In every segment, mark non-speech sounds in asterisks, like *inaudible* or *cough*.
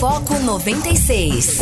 Foco 96.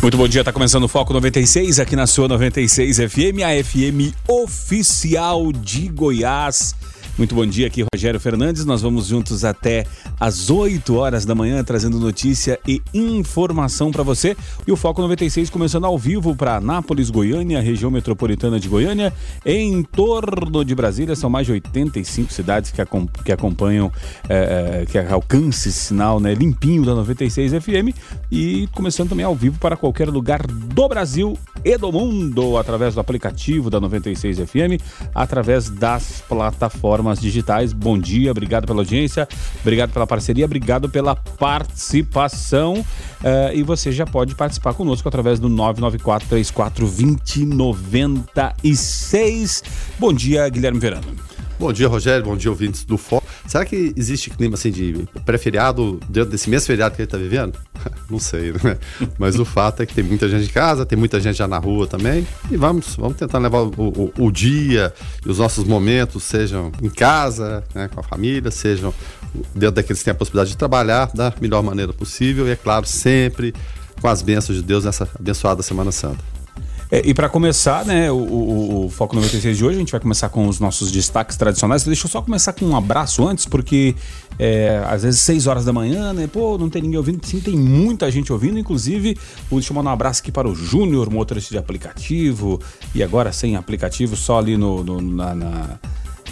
Muito bom dia, tá começando o Foco 96 aqui na sua 96 FM, a FM oficial de Goiás. Muito bom dia aqui, Rogério Fernandes. Nós vamos juntos até às 8 horas da manhã, trazendo notícia e informação para você. E o Foco 96 começando ao vivo para Anápolis, Goiânia, região metropolitana de Goiânia, em torno de Brasília. São mais de 85 cidades que, acom que acompanham, é, que alcançam esse sinal né, limpinho da 96 FM. E começando também ao vivo para qualquer lugar do Brasil e do mundo, através do aplicativo da 96 FM, através das plataformas plataformas digitais. Bom dia, obrigado pela audiência, obrigado pela parceria, obrigado pela participação. Uh, e você já pode participar conosco através do 994 34 2096. Bom dia, Guilherme Verano. Bom dia, Rogério. Bom dia, ouvintes do Foco. Será que existe clima assim de pré-feriado dentro desse mesmo feriado que ele está vivendo? *laughs* Não sei, né? Mas o fato é que tem muita gente em casa, tem muita gente já na rua também. E vamos, vamos tentar levar o, o, o dia e os nossos momentos, sejam em casa, né, com a família, sejam dentro daqueles que têm a possibilidade de trabalhar da melhor maneira possível. E é claro, sempre com as bênçãos de Deus nessa abençoada Semana Santa. É, e para começar, né, o, o, o, Foco 96 de hoje, a gente vai começar com os nossos destaques tradicionais. Deixa eu só começar com um abraço antes, porque é, às vezes 6 horas da manhã, né, pô, não tem ninguém ouvindo. Sim, tem muita gente ouvindo, inclusive, deixa eu mandar um abraço aqui para o Júnior, motorista de aplicativo, e agora sem aplicativo, só ali no, no na, na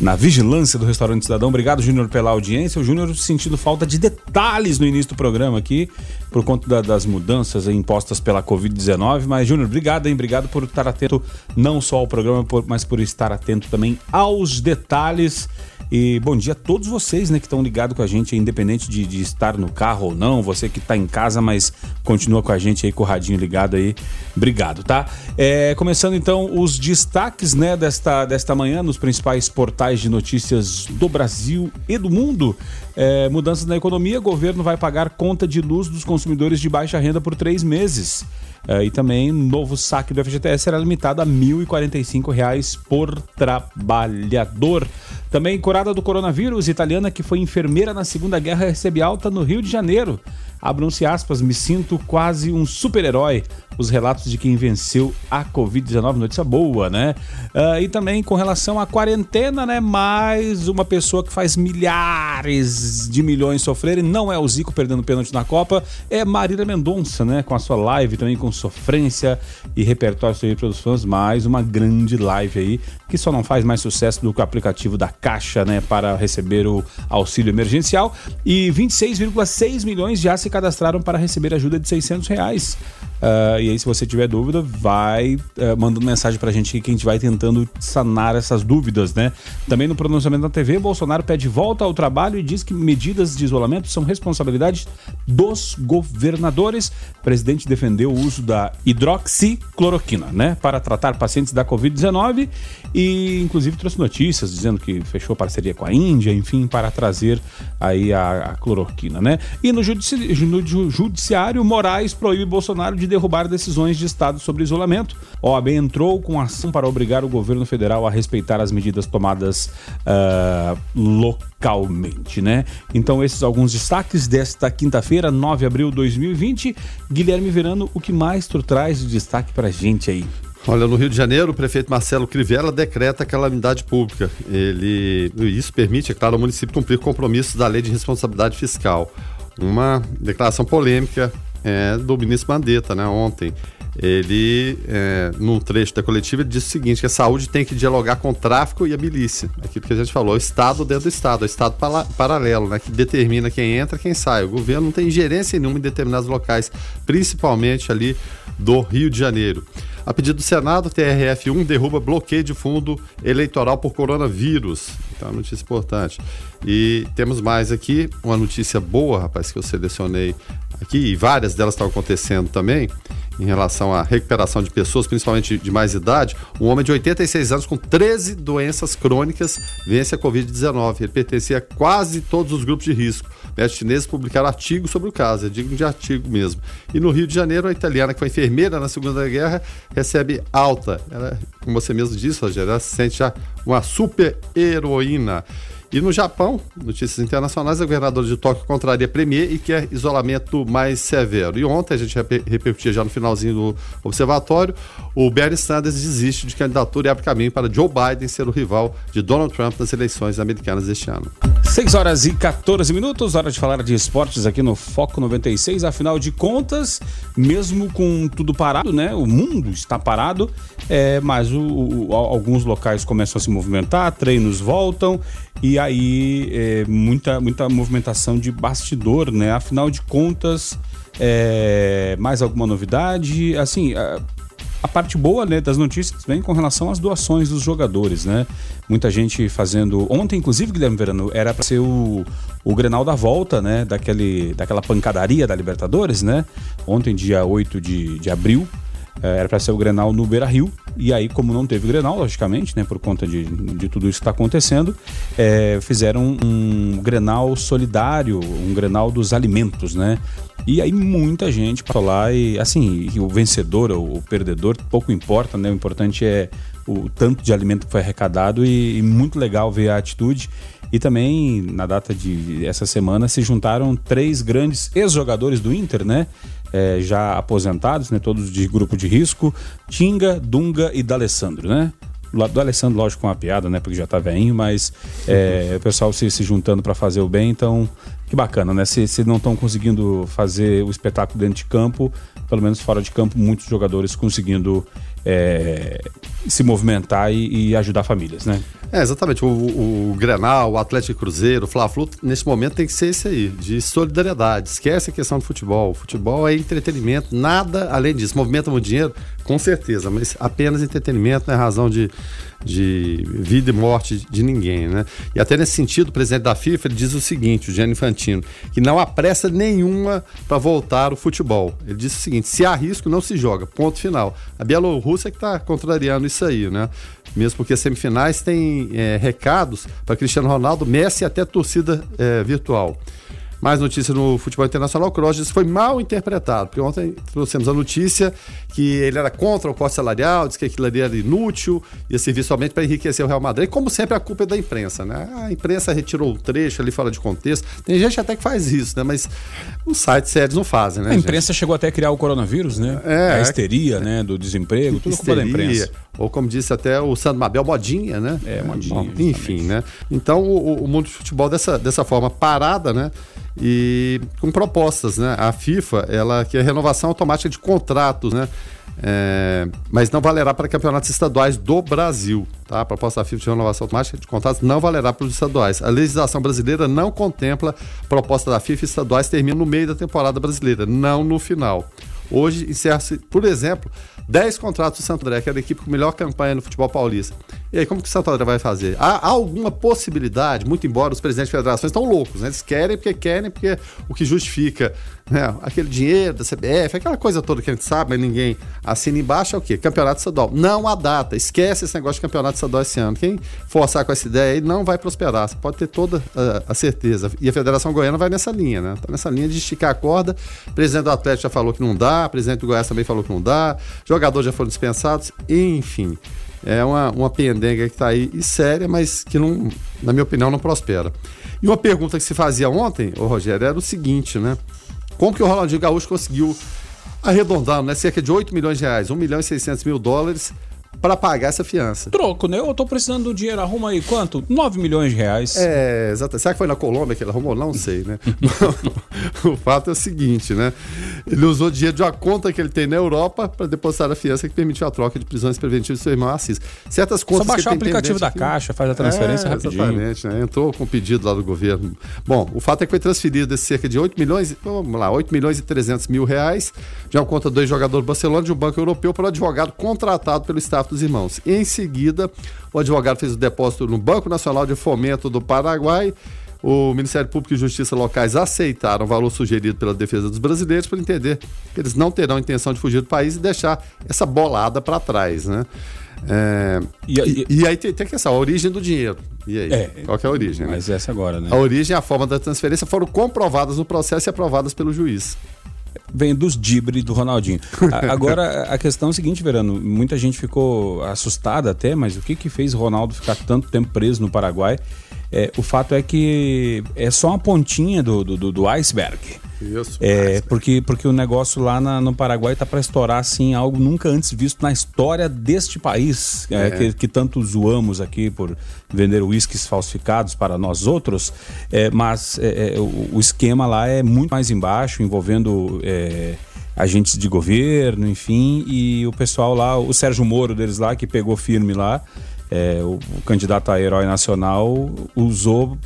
na vigilância do Restaurante Cidadão. Obrigado, Júnior, pela audiência. O Júnior sentindo falta de detalhes no início do programa aqui, por conta da, das mudanças impostas pela Covid-19. Mas, Júnior, obrigado, hein? Obrigado por estar atento não só ao programa, mas por estar atento também aos detalhes. E bom dia a todos vocês, né, que estão ligados com a gente, independente de, de, estar no carro ou não, você que está em casa, mas continua com a gente aí com o radinho ligado aí. Obrigado, tá? É, começando então os destaques, né, desta, desta manhã nos principais portais de notícias do Brasil e do mundo. É, mudanças na economia, governo vai pagar conta de luz dos consumidores de baixa renda por três meses. Uh, e também novo saque do FGTS será limitado a R$ 1.045 por trabalhador. Também curada do coronavírus, italiana que foi enfermeira na Segunda Guerra recebe alta no Rio de Janeiro. Abram-se aspas, me sinto quase um super-herói. Os relatos de quem venceu a Covid-19, notícia boa, né? Uh, e também com relação à quarentena, né? Mais uma pessoa que faz milhares de milhões sofrerem. Não é o Zico perdendo pênalti na Copa, é Marília Mendonça, né? Com a sua live também com sofrência e repertório para os fãs. Mais uma grande live aí, que só não faz mais sucesso do que o aplicativo da Caixa, né? Para receber o auxílio emergencial. E 26,6 milhões já se cadastraram para receber ajuda de 600 reais. Uh, e aí, se você tiver dúvida, vai uh, mandando mensagem pra gente que a gente vai tentando sanar essas dúvidas, né? Também no pronunciamento da TV, Bolsonaro pede volta ao trabalho e diz que medidas de isolamento são responsabilidade dos governadores. O presidente defendeu o uso da hidroxicloroquina, né? Para tratar pacientes da Covid-19 e, inclusive, trouxe notícias dizendo que fechou parceria com a Índia, enfim, para trazer aí a, a cloroquina, né? E no, judici no judiciário, Moraes proíbe Bolsonaro de de derrubar decisões de Estado sobre isolamento. A OAB entrou com ação para obrigar o governo federal a respeitar as medidas tomadas uh, localmente, né? Então, esses alguns destaques desta quinta-feira, 9 de abril de 2020. Guilherme Verano, o que mais tu traz de destaque para a gente aí? Olha, no Rio de Janeiro, o prefeito Marcelo Crivella decreta calamidade pública. Ele, isso permite, é claro, ao município cumprir compromissos da Lei de Responsabilidade Fiscal. Uma declaração polêmica é, do ministro Mandetta, né, ontem. Ele, é, num trecho da coletiva, disse o seguinte: que a saúde tem que dialogar com o tráfico e a milícia. Aquilo que a gente falou, o Estado dentro do Estado, o Estado paralelo, né, que determina quem entra quem sai. O governo não tem ingerência nenhuma em determinados locais, principalmente ali do Rio de Janeiro. A pedido do Senado, o TRF1 derruba bloqueio de fundo eleitoral por coronavírus. Então, notícia importante. E temos mais aqui uma notícia boa, rapaz, que eu selecionei aqui, e várias delas estão acontecendo também. em relação à recuperação de pessoas, principalmente de mais idade, um homem de 86 anos com 13 doenças crônicas vence a Covid-19. Ele pertencia a quase todos os grupos de risco. Médicos chineses publicaram artigos sobre o caso, é digno de artigo mesmo. E no Rio de Janeiro, a italiana, que foi enfermeira na Segunda Guerra, recebe alta. Ela, como você mesmo disse, Rogério, ela se sente já uma super heroína. E no Japão, notícias internacionais, a governadora de Tóquio contraria Premier e quer isolamento mais severo. E ontem, a gente repercutia já no finalzinho do observatório, o Bernie Sanders desiste de candidatura e abre caminho para Joe Biden ser o rival de Donald Trump nas eleições americanas deste ano. 6 horas e 14 minutos, hora de falar de esportes aqui no Foco 96. Afinal de contas, mesmo com tudo parado, né? O mundo está parado, é, mas o, o, alguns locais começam a se movimentar, treinos voltam e aí é, muita, muita movimentação de bastidor, né? Afinal de contas, é, mais alguma novidade? Assim, a, a parte boa né, das notícias vem com relação às doações dos jogadores, né? Muita gente fazendo. Ontem, inclusive, Guilherme Verano, era para ser o, o Grenal da volta, né? Daquele, daquela pancadaria da Libertadores, né? Ontem, dia 8 de, de abril. É, era para ser o Grenal no Beira Rio, e aí, como não teve Grenal, logicamente, né, por conta de, de tudo isso que está acontecendo, é, fizeram um Grenal solidário, um Grenal dos alimentos, né? E aí muita gente passou lá e, assim, o vencedor ou o perdedor, pouco importa, né? O importante é o tanto de alimento que foi arrecadado e, e muito legal ver a atitude. E também, na data de essa semana, se juntaram três grandes ex-jogadores do Inter, né? É, já aposentados, né, todos de grupo de risco, Tinga, Dunga e D'Alessandro, né? Do Alessandro, lógico, com uma piada, né? Porque já tá veinho, mas é, o pessoal se, se juntando para fazer o bem, então que bacana, né? Se, se não estão conseguindo fazer o espetáculo dentro de campo, pelo menos fora de campo, muitos jogadores conseguindo é, se movimentar e, e, ajudar famílias, né? É, exatamente. O, o, o Grenal, o Atlético Cruzeiro, o Fla-Flu, nesse momento tem que ser isso aí, de solidariedade. Esquece a questão do futebol. O futebol é entretenimento, nada além disso. Movimenta muito dinheiro, com certeza, mas apenas entretenimento não é razão de, de vida e morte de ninguém, né? E até nesse sentido, o presidente da FIFA diz o seguinte, o Gianni Infantino, que não há pressa nenhuma para voltar o futebol. Ele disse o seguinte: se há risco, não se joga. Ponto final. A Bielorrússia que está contrariando isso aí, né? Mesmo porque as semifinais têm é, recados para Cristiano Ronaldo, Messi e até torcida é, virtual. Mais notícia no futebol internacional, o Kroos foi mal interpretado, porque ontem trouxemos a notícia que ele era contra o corte salarial, disse que aquilo ali era inútil, ia servir somente para enriquecer o Real Madrid. Como sempre, a culpa é da imprensa, né? A imprensa retirou um trecho ali fora de contexto. Tem gente até que faz isso, né? Mas os sites sérios não fazem, né? A imprensa gente? chegou até a criar o coronavírus, né? É, a histeria, é, né? Do desemprego, tudo histeria, culpa da imprensa. Ou como disse até o Sandro Mabel, modinha, né? É, modinha. Bom, enfim, né? Então o, o mundo de futebol dessa, dessa forma parada, né? e com propostas, né? A FIFA, ela quer renovação automática de contratos, né? É, mas não valerá para campeonatos estaduais do Brasil. Tá? A proposta da FIFA de renovação automática de contratos não valerá para os estaduais. A legislação brasileira não contempla proposta da FIFA estaduais termina no meio da temporada brasileira, não no final. Hoje encerra-se, por exemplo, 10 contratos do Santo André, que era a equipe com melhor campanha no futebol paulista. E aí, como que o Santo André vai fazer? Há, alguma possibilidade, muito embora os presidentes de federações estão loucos, né? Eles querem porque querem, porque o que justifica né? aquele dinheiro da CBF, aquela coisa toda que a gente sabe, mas ninguém assina embaixo é o quê? Campeonato estadual. Não há data. Esquece esse negócio de campeonato estadual esse ano. Quem forçar com essa ideia aí não vai prosperar. Você pode ter toda a, a certeza. E a Federação Goiana vai nessa linha, né? Tá nessa linha de esticar a corda. O presidente do Atlético já falou que não dá, o presidente do Goiás também falou que não dá, jogadores já foram dispensados, enfim. É uma, uma pendenga que está aí e séria, mas que, não, na minha opinião, não prospera. E uma pergunta que se fazia ontem, ô Rogério, era o seguinte, né? Como que o Ronaldinho Gaúcho conseguiu arredondar, né? Cerca de 8 milhões de reais, 1 milhão e 600 mil dólares para pagar essa fiança. Troco, né? Eu tô precisando do dinheiro, arruma aí quanto? 9 milhões de reais. É, exato. Será que foi na Colômbia que ele arrumou? Não sei, né? *laughs* o fato é o seguinte, né? Ele usou dinheiro de uma conta que ele tem na Europa para depositar a fiança que permitiu a troca de prisões preventivas do seu irmão Assis. Certas contas Só baixar o aplicativo da que... Caixa, faz a transferência é, rapidinho. Exatamente, né? Entrou com o pedido lá do governo. Bom, o fato é que foi transferido esse cerca de 8 milhões, vamos lá, 8 milhões e 300 mil reais de uma conta do jogador do Barcelona de um banco europeu para o advogado contratado pelo dos irmãos. Em seguida, o advogado fez o depósito no Banco Nacional de Fomento do Paraguai. o Ministério Público e Justiça locais aceitaram o valor sugerido pela defesa dos brasileiros por entender que eles não terão intenção de fugir do país e deixar essa bolada para trás, né? É, e, e, e, aí tem, tem a questão, a origem do dinheiro. E aí? É, Qual é a origem? Né? Mas né? essa agora, né? A origem e a forma da transferência foram comprovadas no processo e aprovadas pelo juiz vem dos Dibre do Ronaldinho. *laughs* agora, a questão é a seguinte, Verano, muita gente ficou assustada até, mas o que que fez Ronaldo ficar tanto tempo preso no Paraguai? É, o fato é que é só uma pontinha do, do, do iceberg. Isso. É, porque, porque o negócio lá na, no Paraguai está para estourar assim, algo nunca antes visto na história deste país, é. É, que, que, tanto zoamos aqui por vender uísques falsificados para nós outros. É, mas é, é, o, o, esquema lá é muito mais embaixo, envolvendo agentes de governo, enfim, e o pessoal lá, o Sérgio Moro deles lá, que pegou firme lá é, o, o, candidato a herói nacional usou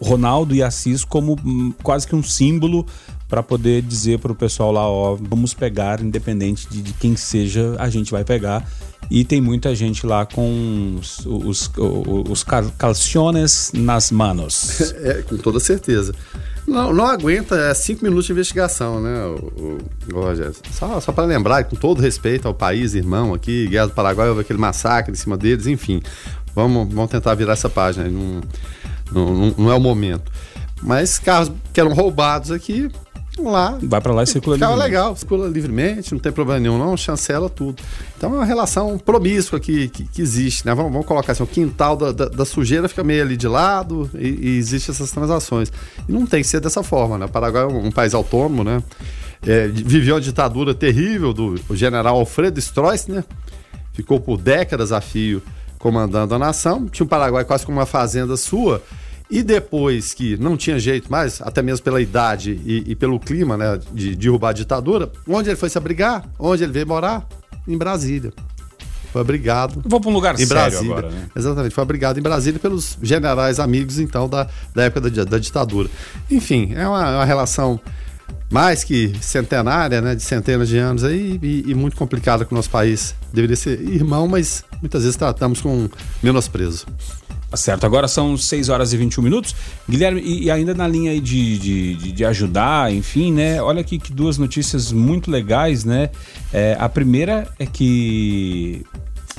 Ronaldo e Assis como hum, quase que um símbolo para poder dizer para o pessoal lá, ó, vamos pegar, independente de, de, quem seja, a gente vai pegar. E tem muita gente lá com os, os, os, calciones nas manos. *laughs* É, com toda certeza. Não, não aguenta é cinco minutos de investigação, né, o Rogério? Só, só para lembrar, com todo respeito ao país irmão aqui, Guerra do Paraguai, houve aquele massacre em cima deles, enfim. Vamos, vamos tentar virar essa página, não, não, não é o momento. Mas carros que eram roubados aqui, lá. Vai para lá e circula livremente. legal, circula livremente, não tem problema nenhum, não, chancela tudo. Então é uma relação promíscua que, que, que existe, né? Vamos, vamos, colocar assim, o quintal da, da, da, sujeira fica meio ali de lado e, e existem essas transações. E não tem que ser dessa forma, né? O Paraguai é um, um país autônomo, né? É, viveu uma ditadura terrível do general Alfredo Stroessner, ficou por décadas a fio comandando a nação, tinha o Paraguai quase como uma fazenda sua, e depois que não tinha jeito mais, até mesmo pela idade e, e pelo clima, né, de derrubar a ditadura, onde ele foi se abrigar? Onde ele veio morar? Em Brasília. Foi abrigado. Vou para um lugar em sério Brasília. agora, né? Exatamente, foi abrigado em Brasília pelos generais amigos, então, da, da época da, da ditadura. Enfim, é uma, uma relação mais que centenária, né, de centenas de anos aí, e, e, muito complicada com o nosso país. Deveria ser irmão, mas muitas vezes tratamos com menosprezo. Tá certo, agora são 6 horas e 21 minutos. Guilherme, e, e ainda na linha aí de, de, de, de, ajudar, enfim, né? Olha aqui que duas notícias muito legais, né? É, a primeira é que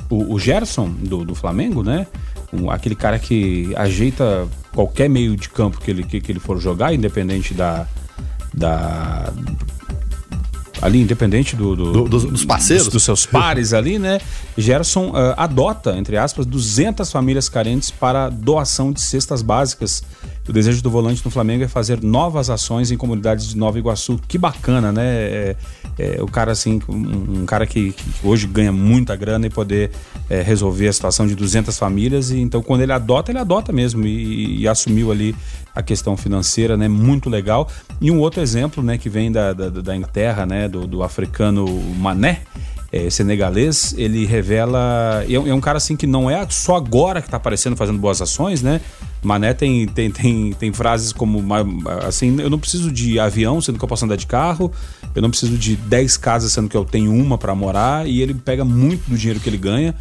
o, o Gerson, do, do Flamengo, né? Um, aquele cara que ajeita qualquer meio de campo que ele, que, que ele for jogar, independente da, da ali, independente do, do, do dos, dos, parceiros, dos, dos, seus pares ali, né? Gerson uh, adota, entre aspas, 200 famílias carentes para doação de cestas básicas. O desejo do volante no Flamengo é fazer novas ações em comunidades de Nova Iguaçu. Que bacana, né? É, é, o cara assim, um, um cara que, que, hoje ganha muita grana e poder é, resolver a situação de 200 famílias e então quando ele adota, ele adota mesmo e, e, assumiu ali a questão financeira, né? Muito legal. E um outro exemplo, né, que vem da, da, da Inglaterra, né, do, do africano Mané, é, senegalês, ele revela. É, é, um cara assim que não é só agora que está aparecendo fazendo boas ações, né? Mané tem, tem, tem, tem frases como assim: eu não preciso de avião, sendo que eu posso andar de carro, eu não preciso de 10 casas, sendo que eu tenho uma para morar, e ele pega muito do dinheiro que ele ganha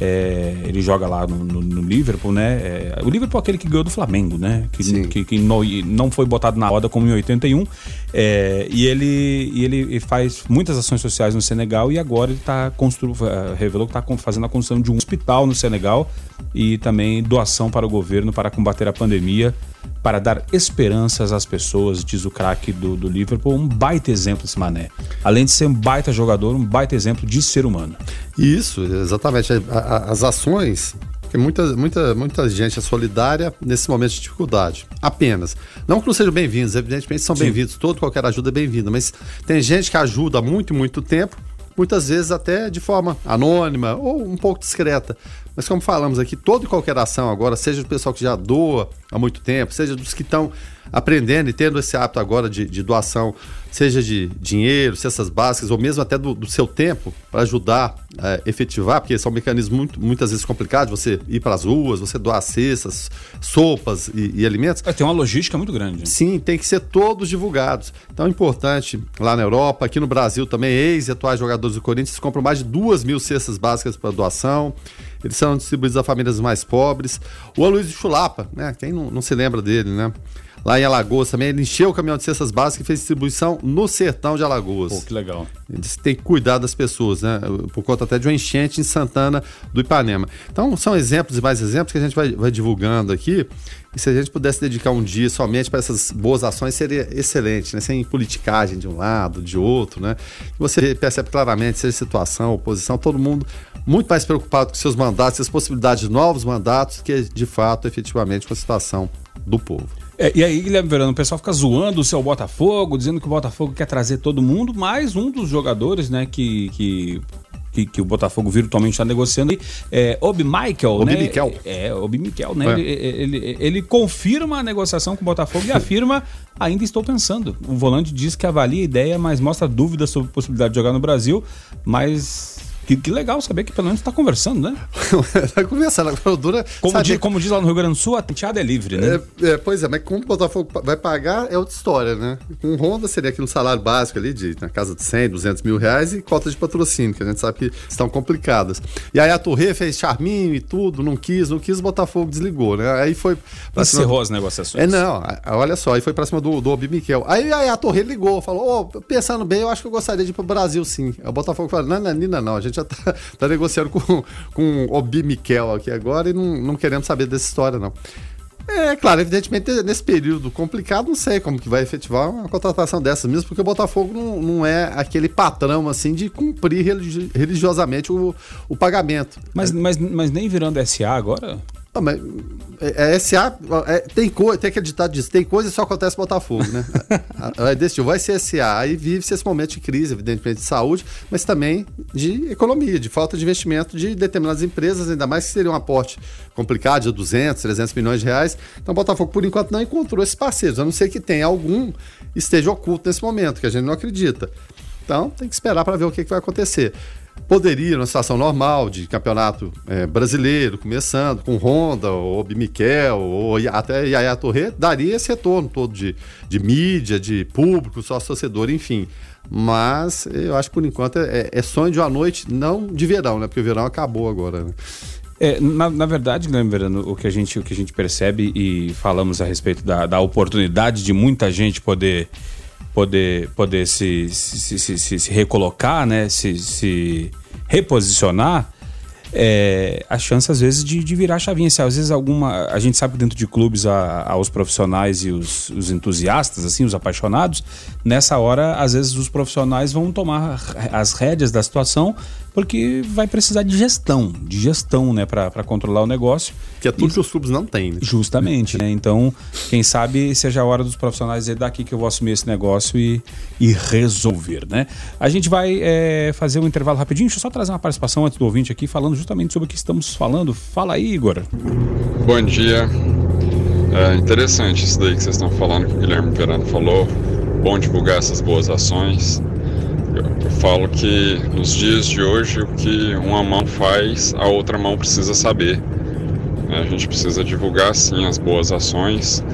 é, ele joga lá no, no, no Liverpool, né? É, o Liverpool é aquele que ganhou do Flamengo, né? Que, que, que no, não foi botado na roda como em 81. É, e ele, e ele faz muitas ações sociais no Senegal e agora ele tá constru, é, revelou que está fazendo a construção de um hospital no Senegal e também doação para o governo para combater a pandemia para dar esperanças às pessoas, diz o craque do, do Liverpool. Um baita exemplo esse Mané. Além de ser um baita jogador, um baita exemplo de ser humano. Isso, exatamente. As ações porque muita, muita, muita gente é solidária nesse momento de dificuldade. Apenas. Não que não sejam bem-vindos, evidentemente são bem-vindos, toda qualquer ajuda é bem-vinda, mas tem gente que ajuda há muito, muito tempo, muitas vezes até de forma anônima ou um pouco discreta. Mas como falamos aqui, toda e qualquer ação agora, seja do pessoal que já doa há muito tempo, seja dos que estão aprendendo e tendo esse hábito agora de, de doação, seja de dinheiro, cestas básicas, ou mesmo até do, do seu tempo, para ajudar a é, efetivar, porque são mecanismos muito, muitas vezes complicados, você ir para as ruas, você doar cestas, sopas e, e alimentos. É, tem uma logística muito grande. Sim, tem que ser todos divulgados. Então é importante, lá na Europa, aqui no Brasil também, ex e atuais jogadores do Corinthians compram mais de duas mil cestas básicas para doação. Eles são distribuídos a famílias mais pobres. O Aloysio Chulapa, né? Quem não, não se lembra dele, né? lá em Alagoas também. Ele encheu o caminhão de cestas básicas e fez distribuição no sertão de Alagoas. Pô, que legal. Ele disse que tem que cuidar das pessoas, né? Por conta até de uma enchente em Santana do Ipanema. Então, são exemplos e mais exemplos que a gente vai, vai divulgando aqui. E se a gente pudesse dedicar um dia somente para essas boas ações, seria excelente, né? Sem politicagem de um lado, de outro, né? Você percebe claramente, seja situação, oposição, todo mundo muito mais preocupado com seus mandatos, as possibilidades de novos mandatos, que de fato, efetivamente, com a situação do povo. É, e aí, Guilherme Verano, o pessoal fica zoando o seu Botafogo, dizendo que o Botafogo quer trazer todo mundo, mas um dos jogadores, né, que, que que, que, o Botafogo virtualmente está negociando aí, é Obi Michael, Obi né? Mikel. É, Obi Mikel, né? É. Ele, ele, ele, confirma a negociação com o Botafogo e *laughs* afirma, ainda estou pensando. O volante diz que avalia a ideia, mas mostra dúvidas sobre a possibilidade de jogar no Brasil, mas que, que, legal saber que pelo menos está conversando, né? Está *laughs* conversando. Agora dura. Como diz, como diz lá no Rio Grande do Sul, a tenteada é livre, né? É, é, pois é, mas como o Botafogo vai pagar é outra história, né? Com Honda seria aquele salário básico ali, de, na casa de 100, 200 mil reais e cotas de patrocínio, que a gente sabe que estão complicadas. E aí a Torre fez charminho e tudo, não quis, não quis, o Botafogo desligou, né? Aí foi. Encerrou cima... as negociações. É, não, olha só, aí foi pra cima do, do Obi Miquel. Aí, aí a Torre ligou, falou: oh, pensando bem, eu acho que eu gostaria de ir pro Brasil sim. Aí o Botafogo falou: não, não, Nina, não, a gente já tá, *laughs* tá negociando com, com o Obi Miquel aqui agora e não, não queremos saber dessa história, não. É, claro, evidentemente, nesse período complicado, não sei como que vai efetivar uma contratação dessas mesmo, porque o Botafogo não, não é aquele patrão, assim, de cumprir religi religiosamente o, o pagamento. Mas, é. mas, mas nem virando SA agora? Não, mas é, é SA, é, tem, co, tem aquele ditado disso, tem coisa que só acontece Botafogo, né? *laughs* é desse tipo, vai ser SA, aí vive-se esse momento de crise, evidentemente, de saúde, mas também de economia, de falta de investimento de determinadas empresas, ainda mais que seria um aporte complicado, de 200, 300 milhões de reais. Então, o Botafogo, por enquanto, não encontrou esses parceiros, a não ser que tenha algum esteja oculto nesse momento, que a gente não acredita. Então, tem que esperar para ver o que, que vai acontecer poderia, numa situação normal de campeonato é, brasileiro, começando com Honda, ou Bimiquel, ou até Yaya Torre, daria esse retorno todo de, de mídia, de público, sócio torcedor, enfim. Mas eu acho que por enquanto é, é, sonho de uma noite, não de verão, né? Porque o verão acabou agora. Né? É, na, na, verdade, lembrando o que, a gente, o que a gente percebe e falamos a respeito da, da oportunidade de muita gente poder poder, poder se, se, se, se, recolocar, né? se, reposicionar, é, a chance às vezes de, de virar chavinha. Se, às vezes alguma. A gente sabe dentro de clubes há, há os profissionais e os, os, entusiastas, assim, os apaixonados. Nessa hora, às vezes os profissionais vão tomar as rédeas da situação porque vai precisar de gestão, de gestão, né, para controlar o negócio. Que é tudo e, que os clubes não têm, né? Justamente, né? Então, quem sabe seja a hora dos profissionais dizer daqui que eu vou assumir esse negócio e, e resolver, né? A gente vai é, fazer um intervalo rapidinho, deixa eu só trazer uma participação antes do ouvinte aqui, falando justamente sobre o que estamos falando. Fala aí, Igor. Bom dia. É interessante isso daí que vocês estão falando, que o Guilherme Verano falou. Bom divulgar essas boas ações. Eu falo que nos dias de hoje o que uma mão faz, a outra mão precisa saber. A gente precisa divulgar sim as boas ações,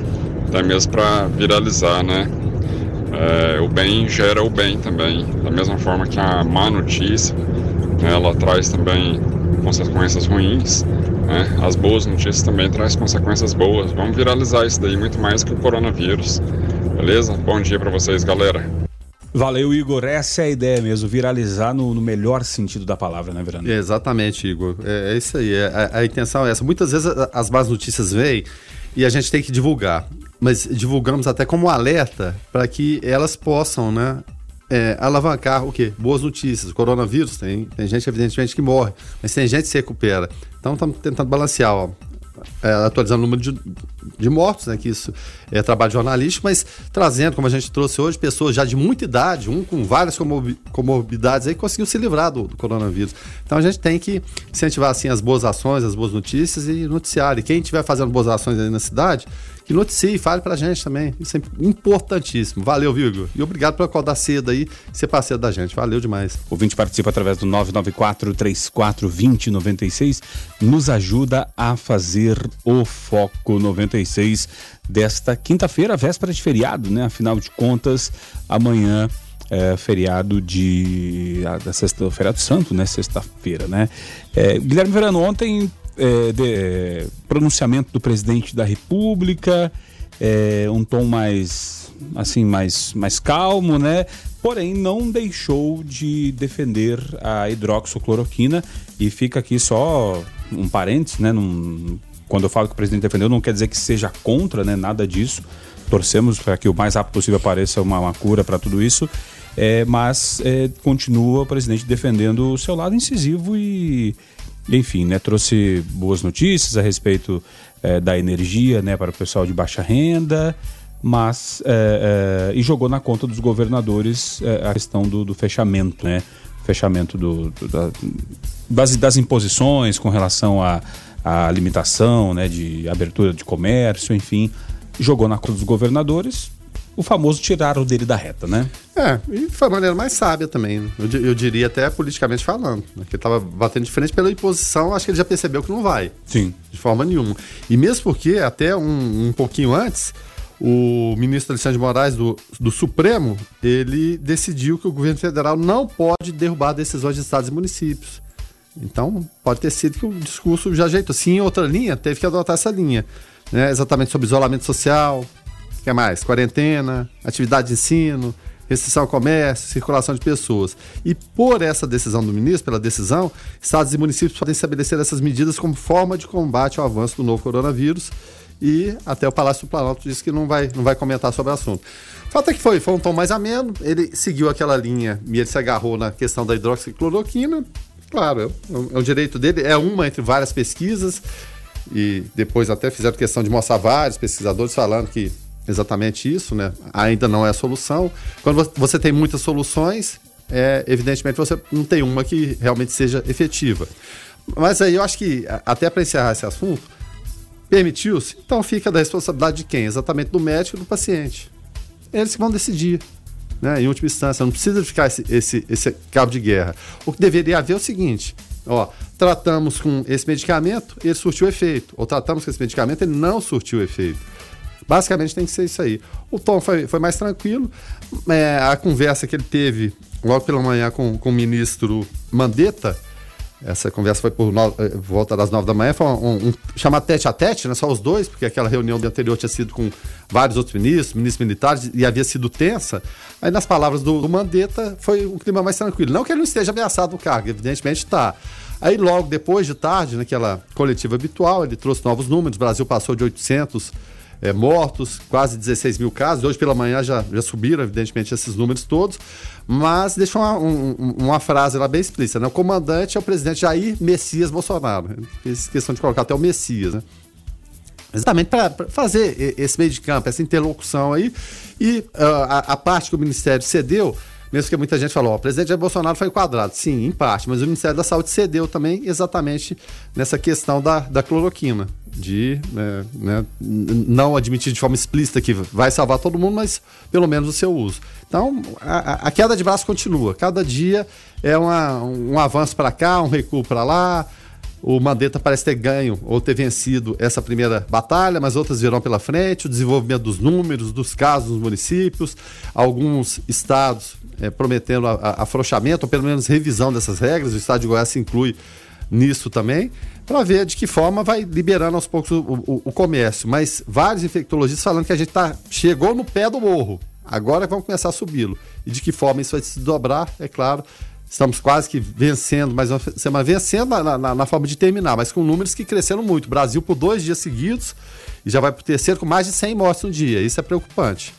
até mesmo para viralizar, né? É, o bem gera o bem também, da mesma forma que a má notícia, né, ela traz também consequências ruins. Né? As boas notícias também traz consequências boas. Vamos viralizar isso daí muito mais que o coronavírus. Beleza? Bom dia para vocês, galera. Valeu, Igor. Essa é a ideia mesmo, viralizar no, no melhor sentido da palavra, né, Verano? É, exatamente, Igor. É, é isso aí. É, a, a, intenção é essa. Muitas vezes as más notícias vêm e a gente tem que divulgar. Mas divulgamos até como alerta para que elas possam, né? É, alavancar o quê? Boas notícias. O coronavírus tem, tem gente, evidentemente, que morre, mas tem gente que se recupera. Então estamos tentando balancear ó, é, atualizando o número de, de mortos, né, que isso é trabalho jornalístico, mas trazendo, como a gente trouxe hoje, pessoas já de muita idade, um com várias comorbidades aí, conseguiu se livrar do, do, coronavírus. Então a gente tem que incentivar assim as boas ações, as boas notícias e noticiar. E quem estiver fazendo boas ações aí na cidade, que noticie, fale pra gente também. Isso é importantíssimo. Valeu, Vigo. E obrigado por acordar cedo aí e ser parceiro da gente. Valeu demais. O vinte participa através do 994 34 2096 nos ajuda a fazer o Foco 96 desta quinta-feira, véspera de feriado, né? Afinal de contas, amanhã é, feriado de. da sexta, feriado santo, né? Sexta-feira, né? É, Guilherme Verano, ontem, é, de, pronunciamento do presidente da República, um tom mais assim mais, mais calmo, né? Porém, não deixou de defender a hidroxicloroquina e fica aqui só um parênteses, né? Num, quando eu falo que o presidente defendeu, não quer dizer que seja contra, né? Nada disso. Torcemos para que o mais rápido possível apareça uma, uma cura para tudo isso. É, mas é, continua o presidente defendendo o seu lado incisivo e, enfim, né, trouxe boas notícias a respeito é, da energia né, para o pessoal de baixa renda, mas é, é, e jogou na conta dos governadores a questão do, do, fechamento, né, fechamento do, do da, das, das imposições com relação à a, a, limitação né, de abertura de comércio, enfim, jogou na conta dos governadores o famoso tiraram dele da reta, né? É, e foi a maneira mais sábia também. Eu, eu diria até politicamente falando. Né? Que ele estava batendo de frente pela imposição, acho que ele já percebeu que não vai. Sim. De forma nenhuma. E mesmo porque, até um, um pouquinho antes, o ministro Alexandre de Moraes do, do Supremo, ele decidiu que o governo federal não pode derrubar decisões de estados e municípios. Então, pode ter sido que o discurso já ajeitou. Sim, em outra linha, teve que adotar essa linha. Né? Exatamente sobre isolamento social, o que mais? Quarentena, atividade de ensino, restrição ao comércio, circulação de pessoas. E por essa decisão do ministro, pela decisão, estados e municípios podem estabelecer essas medidas como forma de combate ao avanço do novo coronavírus. E até o Palácio do Planalto disse que não vai, não vai comentar sobre o assunto. O fato é que foi, foi um tom mais ameno, ele seguiu aquela linha e ele se agarrou na questão da hidroxicloroquina. Claro, é um, é um direito dele, é uma entre várias pesquisas, e depois até fizeram questão de mostrar vários pesquisadores falando que exatamente isso, né? Ainda não é a solução. Quando você tem muitas soluções, é, evidentemente você não tem uma que realmente seja efetiva. Mas aí eu acho que, até para encerrar esse assunto, permitiu-se, então fica da responsabilidade de quem? Exatamente do médico e do paciente. Eles que vão decidir. Né, em última instância, não precisa ficar esse, esse, esse cabo de guerra. O que deveria haver é o seguinte: ó, tratamos com esse medicamento, ele surtiu efeito. Ou tratamos com esse medicamento, ele não surtiu efeito. Basicamente tem que ser isso aí. O tom foi, foi mais tranquilo. É, a conversa que ele teve logo pela manhã com, com o ministro Mandetta, essa conversa foi por no, eh, volta das nove da manhã, foi um, um, chama tete a tete, né? Só os dois, porque aquela reunião anterior tinha sido com vários outros ministros, ministros militares, e havia sido tensa. Aí, nas palavras do, do Mandetta, foi um clima mais tranquilo. Não que ele não esteja ameaçado no cargo, evidentemente está. Aí, logo depois de tarde, naquela coletiva habitual, ele trouxe novos números. O Brasil passou de 800 é, mortos, quase 16 mil casos. Hoje pela manhã já, já subiram, evidentemente, esses números todos. Mas deixa uma, um, uma frase lá bem explícita, né? O comandante é o presidente Jair Messias Bolsonaro. Fiz questão de colocar até o Messias, né? Exatamente para fazer esse meio de campo, essa interlocução aí. E uh, a, a parte que o Ministério cedeu mesmo que muita gente falou, o presidente Jair Bolsonaro foi quadrado. Sim, em parte, mas o Ministério da Saúde cedeu também exatamente nessa questão da, da cloroquina. De né, né, não admitir de forma explícita que vai salvar todo mundo, mas pelo menos o seu uso. Então, a, a queda de braço continua. Cada dia é uma, um avanço para cá, um recuo para lá. O Mandetta parece ter ganho ou ter vencido essa primeira batalha, mas outras virão pela frente. O desenvolvimento dos números, dos casos nos municípios, alguns estados é, prometendo a, a, afrouxamento, ou pelo menos revisão dessas regras. O estado de Goiás se inclui nisso também, para ver de que forma vai liberando aos poucos o, o, o, comércio. Mas vários infectologistas falando que a gente tá, chegou no pé do morro, agora vamos começar a subi-lo. E de que forma isso vai se dobrar, é claro, Estamos quase que vencendo, mas semana vencendo na, na, na, forma de terminar, mas com números que cresceram muito. Brasil por dois dias seguidos e já vai para o terceiro com mais de 100 mortes no dia. Isso é preocupante.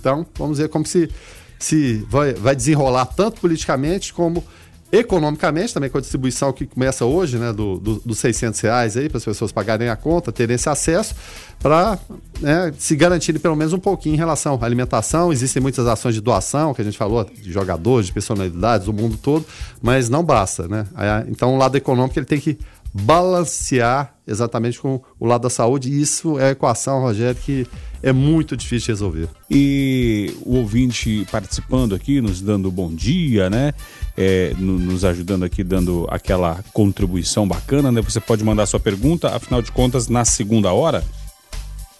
Então, vamos ver como se, se vai, vai desenrolar tanto politicamente como economicamente também com a distribuição que começa hoje, né, do, do, dos 600 reais aí para as pessoas pagarem a conta, terem esse acesso para né, se garantirem pelo menos um pouquinho em relação à alimentação. Existem muitas ações de doação que a gente falou de jogadores, de personalidades do mundo todo, mas não basta, né? Então o lado econômico ele tem que balancear exatamente com o lado da saúde e isso é a equação, Rogério, que é muito difícil de resolver. E o ouvinte participando aqui, nos dando bom dia, né? É, no, nos ajudando aqui, dando aquela contribuição bacana, né? Você pode mandar sua pergunta, afinal de contas, na segunda hora,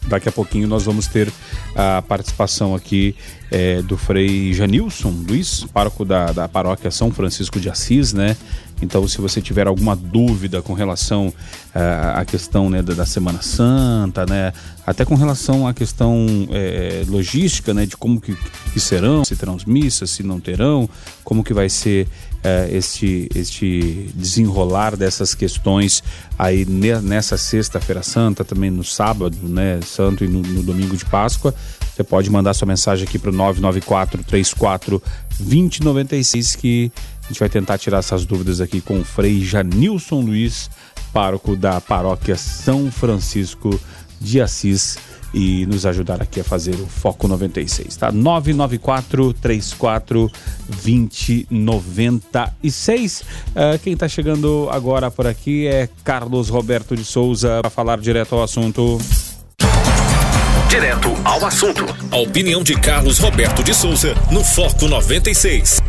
Daqui a pouquinho nós vamos ter a participação aqui é, do Frei Janilson Luiz, pároco da, da paróquia São Francisco de Assis, né? Então, se você tiver alguma dúvida com relação uh, à questão né, da, da, Semana Santa, né, até com relação à questão é, logística, né, de como que, que, serão, se terão missas, se não terão, como que vai ser é, este, este desenrolar dessas questões aí nessa sexta-feira santa, também no sábado, né, santo e no, no domingo de Páscoa, você pode mandar sua mensagem aqui para o 994 34 2096 que a gente vai tentar tirar essas dúvidas aqui com o Frei Janilson Luiz, pároco da paróquia São Francisco de Assis e nos ajudar aqui a fazer o Foco 96, tá? 994 34 2096. Uh, quem está chegando agora por aqui é Carlos Roberto de Souza para falar direto ao assunto. Direto ao assunto. A opinião de Carlos Roberto de Souza no Foco 96.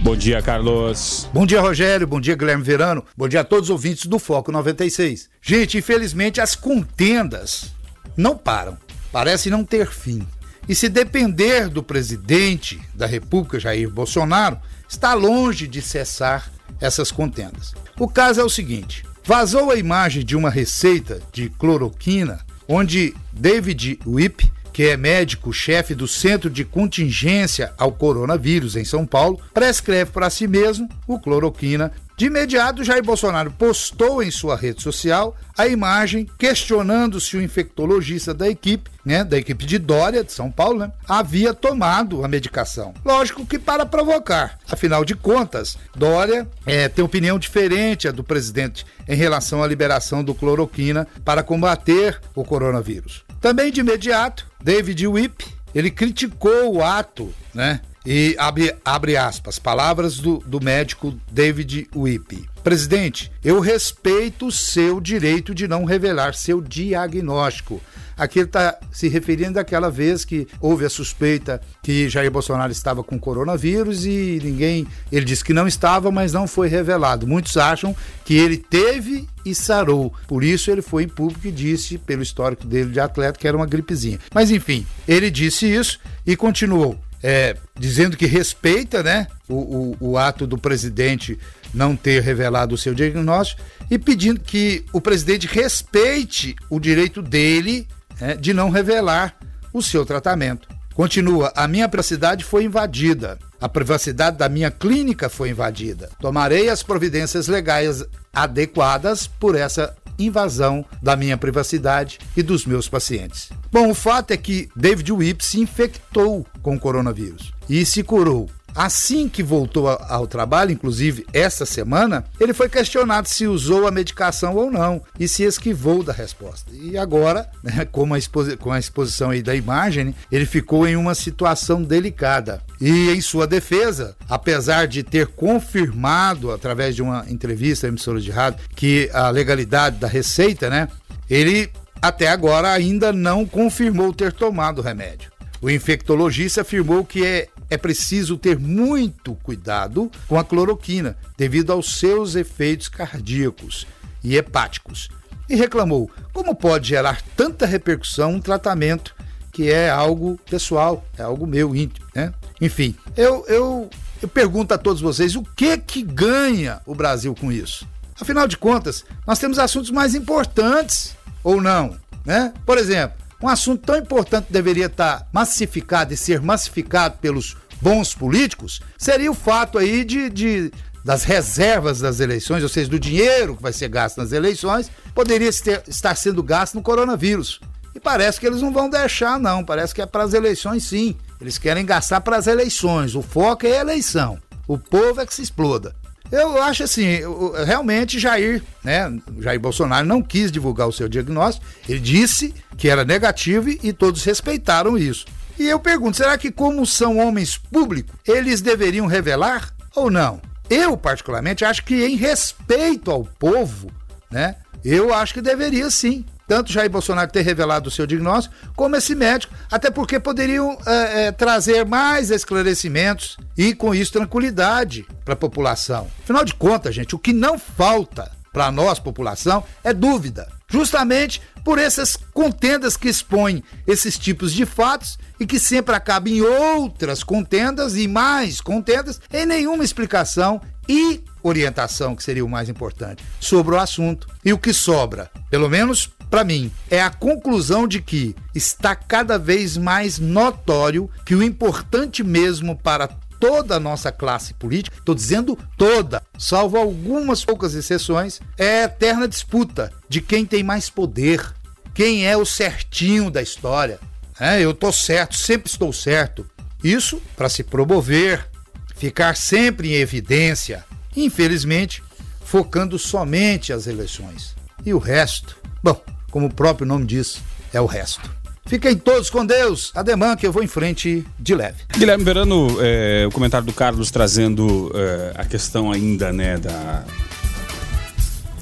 Bom dia, Carlos. Bom dia, Rogério. Bom dia, Guilherme Verano. Bom dia a todos os ouvintes do Foco 96. Gente, infelizmente as contendas não param. Parece não ter fim. E se depender do presidente da República, Jair Bolsonaro, está longe de cessar essas contendas. O caso é o seguinte: vazou a imagem de uma receita de cloroquina onde David Whip que é médico-chefe do Centro de Contingência ao Coronavírus em São Paulo, prescreve para si mesmo o cloroquina. De imediato, Jair Bolsonaro postou em sua rede social a imagem questionando se o infectologista da equipe, né, da equipe de Dória, de São Paulo, né, havia tomado a medicação. Lógico que para provocar. Afinal de contas, Dória é, tem opinião diferente a do presidente em relação à liberação do cloroquina para combater o coronavírus. Também de imediato, David Whip, ele criticou o ato, né? E abre, abre aspas, palavras do, do médico David Whip. Presidente, eu respeito o seu direito de não revelar seu diagnóstico. Aqui ele está se referindo àquela vez que houve a suspeita que Jair Bolsonaro estava com coronavírus e ninguém. Ele disse que não estava, mas não foi revelado. Muitos acham que ele teve e sarou. Por isso ele foi em público e disse, pelo histórico dele de atleta, que era uma gripezinha. Mas enfim, ele disse isso e continuou. É, dizendo que respeita né, o, o, o, ato do presidente não ter revelado o seu diagnóstico e pedindo que o presidente respeite o direito dele né, de não revelar o seu tratamento. Continua, a minha privacidade foi invadida. A privacidade da minha clínica foi invadida. Tomarei as providências legais adequadas por essa invasão da minha privacidade e dos meus pacientes. Bom, o fato é que David Whip se infectou com o coronavírus e se curou. Assim que voltou ao trabalho, inclusive essa semana, ele foi questionado se usou a medicação ou não e se esquivou da resposta. E agora, né, com, a com a exposição aí da imagem, ele ficou em uma situação delicada. E em sua defesa, apesar de ter confirmado através de uma entrevista à emissora de rádio que a legalidade da receita, né, ele até agora ainda não confirmou ter tomado o remédio. O infectologista afirmou que é, é preciso ter muito cuidado com a cloroquina, devido aos seus efeitos cardíacos e hepáticos. E reclamou: como pode gerar tanta repercussão um tratamento que é algo pessoal, é algo meu íntimo, né? Enfim, eu, eu, eu pergunto a todos vocês: o que que ganha o Brasil com isso? Afinal de contas, nós temos assuntos mais importantes ou não, né? Por exemplo, um assunto tão importante deveria estar massificado e ser massificado pelos bons políticos seria o fato aí de, de das reservas das eleições, ou seja, do dinheiro que vai ser gasto nas eleições, poderia ter, estar sendo gasto no coronavírus. E parece que eles não vão deixar, não. Parece que é para as eleições, sim. Eles querem gastar para as eleições. O foco é a eleição. O povo é que se exploda. Eu acho assim, realmente Jair, né, Jair Bolsonaro não quis divulgar o seu diagnóstico. Ele disse que era negativo e todos respeitaram isso. E eu pergunto, será que como são homens públicos, eles deveriam revelar ou não? Eu particularmente acho que em respeito ao povo, né, eu acho que deveria sim tanto Jair Bolsonaro ter revelado o seu diagnóstico, como esse médico, até porque poderiam é, é, trazer mais esclarecimentos e, com isso, tranquilidade para a população. Afinal de contas, gente, o que não falta para nós, população, é dúvida. justamente por essas contendas que expõem esses tipos de fatos e que sempre acabam em outras contendas e mais contendas, em nenhuma explicação e orientação, que seria o mais importante, sobre o assunto. E o que sobra, pelo menos para mim, é a conclusão de que está cada vez mais notório que o importante mesmo para toda a nossa classe política, estou dizendo toda, salvo algumas poucas exceções, é a eterna disputa de quem tem mais poder, quem é o certinho da história. É, eu estou certo, sempre estou certo. Isso para se promover, ficar sempre em evidência, infelizmente, focando somente as eleições. E o resto? Bom, como o próprio nome diz, é o resto. Fiquem todos com Deus. Ademã que eu vou em frente de leve. Guilherme Verano, é, o comentário do Carlos trazendo é, a questão ainda, né, da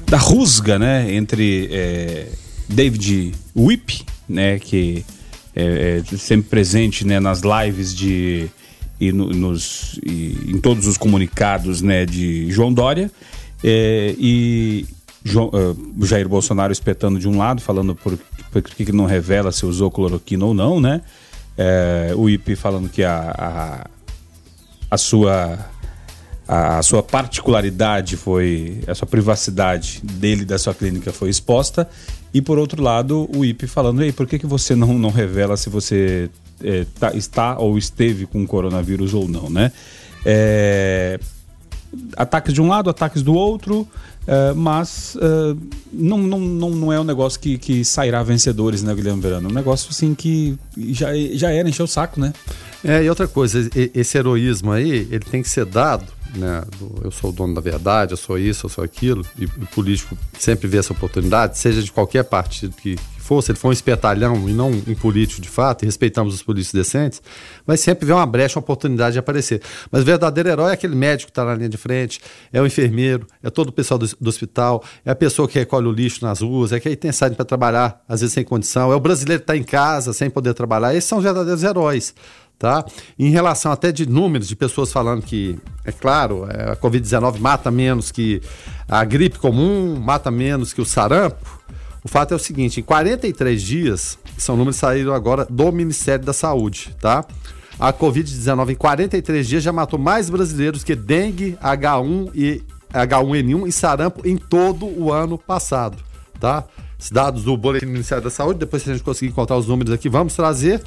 da rusga, né, entre é, David Whip, né, que é, é, sempre presente, né, nas lives de e, no, nos, e em todos os comunicados, né, de João Dória é, e João, uh, Jair Bolsonaro espetando de um lado, falando por, por que não revela se usou cloroquina ou não, né? É, o IP falando que a, a, a sua a, sua particularidade foi a sua privacidade dele da sua clínica foi exposta e por outro lado o IP falando ei por que, que você não, não revela se você é, tá, está ou esteve com coronavírus ou não né é, ataques de um lado ataques do outro Uh, mas uh, não, não, não, não é um negócio que, que sairá vencedores, né, Guilherme Verano? É um negócio assim que já, já era, encheu o saco, né? É, e outra coisa, esse heroísmo aí, ele tem que ser dado, né? Eu sou o dono da verdade, eu sou isso, eu sou aquilo, e o político sempre vê essa oportunidade, seja de qualquer partido que, for, se ele for um espertalhão e não um político de fato, e respeitamos os políticos decentes, vai sempre ver uma brecha, uma oportunidade de aparecer. Mas o verdadeiro herói é aquele médico que está na linha de frente, é o enfermeiro, é todo o pessoal do, do hospital, é a pessoa que recolhe o lixo nas ruas, é quem tem saído para trabalhar, às vezes sem condição, é o brasileiro que está em casa sem poder trabalhar. Esses são os verdadeiros heróis. Tá? Em relação até de números de pessoas falando que, é claro, é, a Covid-19 mata menos que a gripe comum, mata menos que o sarampo, o fato é o seguinte: em 43 dias, são números que saíram agora do Ministério da Saúde, tá? A Covid-19 em 43 dias já matou mais brasileiros que dengue, H1 e H1N1 e sarampo em todo o ano passado, tá? Os dados do Boletim do Ministério da Saúde, depois se a gente conseguir encontrar os números aqui, vamos trazer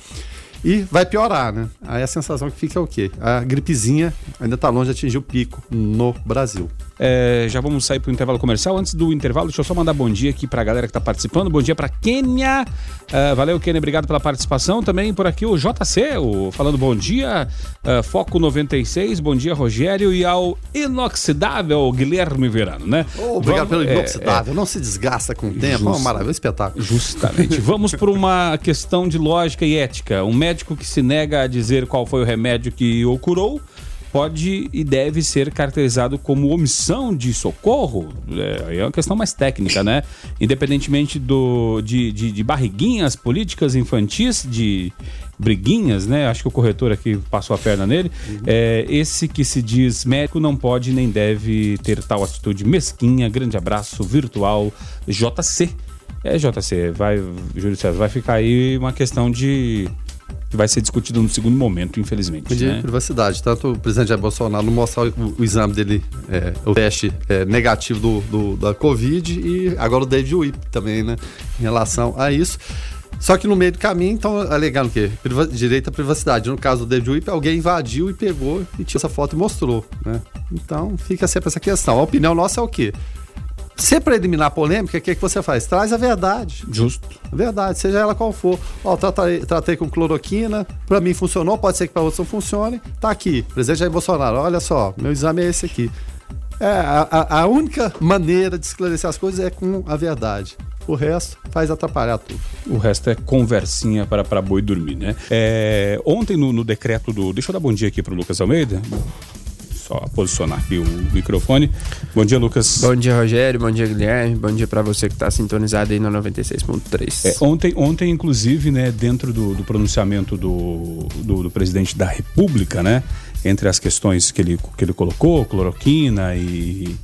e vai piorar, né? Aí a sensação que fica é o quê? A gripezinha ainda está longe de atingir o pico no Brasil. É, já vamos sair para o intervalo comercial. Antes do intervalo, deixa eu só mandar bom dia aqui para a galera que está participando. Bom dia para Kênia. Uh, valeu, Kênia. Obrigado pela participação. Também por aqui o JC, o, falando bom dia. Uh, Foco 96. Bom dia, Rogério. E ao inoxidável Guilherme Verano, né? Oh, obrigado vamos, pelo é, inoxidável. É, Não se desgasta com o tempo. Just, é uma maravilha, um espetáculo. Justamente. *laughs* vamos por uma questão de lógica e ética. Um médico que se nega a dizer qual foi o remédio que o curou pode e deve ser caracterizado como omissão de socorro? É, é uma questão mais técnica, né? Independentemente do, de, de, de barriguinhas políticas infantis, de briguinhas, né? Acho que o corretor aqui passou a perna nele. Uhum. É, esse que se diz médico não pode nem deve ter tal atitude mesquinha. Grande abraço virtual, JC. É, JC, vai, Júlio César, vai ficar aí uma questão de que vai ser discutido no segundo momento, infelizmente. De né? privacidade. Tanto o presidente Jair Bolsonaro não mostrar o, o exame dele, é, o teste é, negativo do, do, da Covid e agora o David Wip também, né? Em relação a isso. Só que no meio do caminho, então, alegando o quê? Priva direito à privacidade. No caso do David Wip, alguém invadiu e pegou e tirou essa foto e mostrou, né? Então, fica sempre essa questão. A opinião nossa é o quê? Se é para eliminar a polêmica, o que, é que você faz? Traz a verdade. Justo. Verdade, seja ela qual for. Ó, tratei, tratei com cloroquina, para mim funcionou, pode ser que para outros não funcione. Tá aqui, presidente Jair Bolsonaro, olha só, meu exame é esse aqui. É, a, a única maneira de esclarecer as coisas é com a verdade. O resto faz atrapalhar tudo. O resto é conversinha para, para boi dormir, né? É, ontem no, no decreto do. Deixa eu dar bom dia aqui para o Lucas Almeida só posicionar aqui o microfone. Bom dia, Lucas. Bom dia, Rogério. Bom dia, Guilherme. Bom dia para você que está sintonizado aí na 96.3. É, ontem, ontem, inclusive, né, dentro do, do pronunciamento do, do, do, presidente da República, né, entre as questões que ele, que ele colocou, cloroquina e,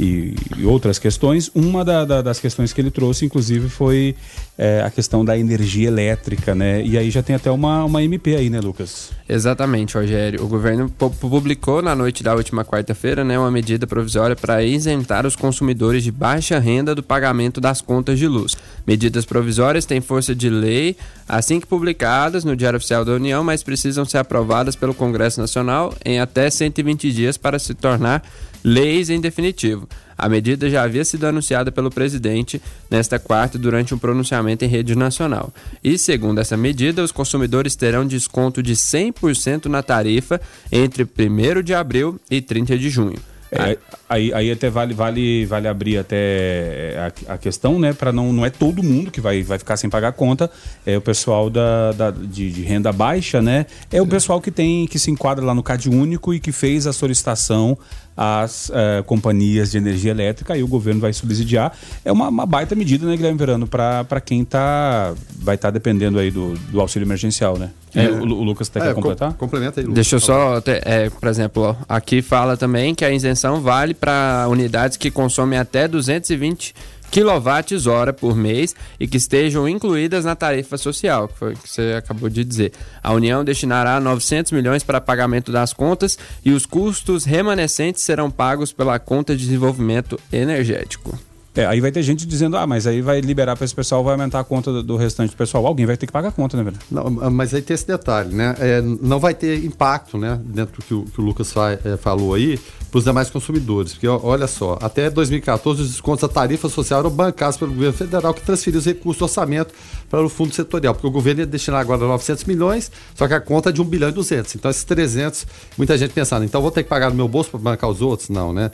e, e outras questões. Uma da, da, das questões que ele trouxe, inclusive, foi é, a questão da energia elétrica, né? E aí já tem até uma, uma MP aí, né, Lucas? Exatamente, Rogério. O governo publicou na noite da última quarta-feira né, uma medida provisória para isentar os consumidores de baixa renda do pagamento das contas de luz. Medidas provisórias têm força de lei assim que publicadas no Diário Oficial da União, mas precisam ser aprovadas pelo Congresso Nacional em até 120 dias para se tornar leis em definitivo. A medida já havia sido anunciada pelo presidente nesta quarta durante um pronunciamento em rede nacional. E, segundo essa medida, os consumidores terão desconto de 100% na tarifa entre 1 de abril e 30 de junho. É, aí, aí até vale, vale, vale abrir até é, a, a questão, né? Para não, não é todo mundo que vai, vai ficar sem pagar a conta. É o pessoal da, da de, de, renda baixa, né? É o pessoal que tem que se enquadra lá no Cade Único e que fez a solicitação às uh, companhias de energia elétrica e o governo vai subsidiar. É uma, uma baita medida, né, Guilherme Verano, para quem tá, vai estar tá dependendo aí do, do auxílio emergencial, né? É, o, o, Lucas tem que completar? complementa aí, Lucas. Deixa eu só, é, por exemplo, aqui fala também que a isenção vale para unidades que consomem até 220 kWh por mês e que estejam incluídas na tarifa social, que foi o que você acabou de dizer. A União destinará 900 milhões para pagamento das contas e os custos remanescentes serão pagos pela conta de desenvolvimento energético. É, aí vai ter gente dizendo, ah, mas aí vai liberar para esse pessoal, vai aumentar a conta do, do, restante do pessoal. Alguém vai ter que pagar a conta, né, velho? Não, mas aí tem esse detalhe, né? É, não vai ter impacto, né, dentro do que o, que o Lucas fa, é, falou aí, para os demais consumidores. Porque, olha só, até 2014 os descontos da tarifa social eram bancados pelo governo federal que transferiu os recursos do orçamento para o fundo setorial. Porque o governo ia destinar agora 900 milhões, só que a conta é de 1 bilhão e 200. Então, esses 300, muita gente pensando, então vou ter que pagar no meu bolso para bancar os outros? Não, né?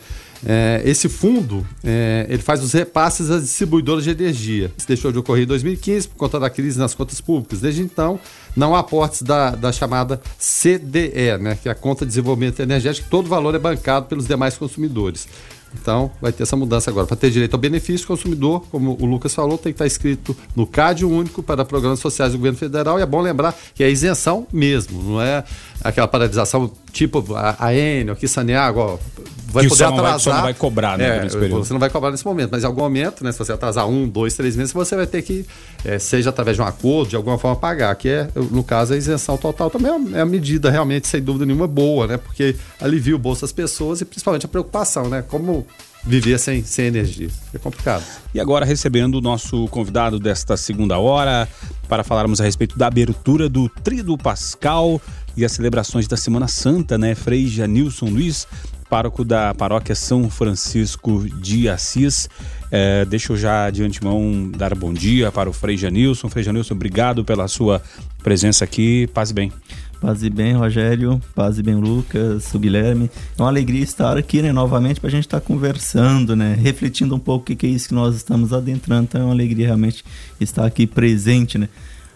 É, esse fundo é, ele faz os repasses às distribuidoras de energia. Isso deixou de ocorrer em 2015 por conta da crise nas contas públicas. Desde então, não há aportes da, da chamada CDE, né, que é a Conta de Desenvolvimento Energético, todo o valor é bancado pelos demais consumidores. Então, vai ter essa mudança agora. Para ter direito ao benefício, o consumidor, como o Lucas falou, tem que estar inscrito no CAD único para programas sociais do governo federal. E é bom lembrar que é isenção mesmo, não é aquela paralisação tipo a, a Enel, aqui Saneago, vai que poder atrasar. Vai, só não vai cobrar, né? É, você não vai cobrar nesse momento, mas em algum momento, né? Se você atrasar um, dois, três meses, você vai ter que, é, seja através de um acordo, de alguma forma, pagar. Que é, no caso, a isenção total também é, é a medida realmente, sem dúvida nenhuma, boa, né? Porque alivia o bolso das pessoas e principalmente a preocupação, né? Como viver sem, sem energia. É complicado. E agora recebendo o nosso convidado desta segunda hora para falarmos a respeito da abertura do Trido Pascal e as celebrações da Semana Santa, né? Frei Janilson Luiz, pároco da paróquia São Francisco de Assis. É, deixa eu já de antemão dar bom dia para o Frei Janilson. Frei Janilson, obrigado pela sua presença aqui. Paz e bem. Paz e bem, Rogério. Paz e bem, Lucas, o Guilherme. É uma alegria estar aqui, né, novamente, para a gente estar conversando, né, refletindo um pouco o que é isso que nós estamos adentrando. Então é uma alegria realmente estar aqui presente, né.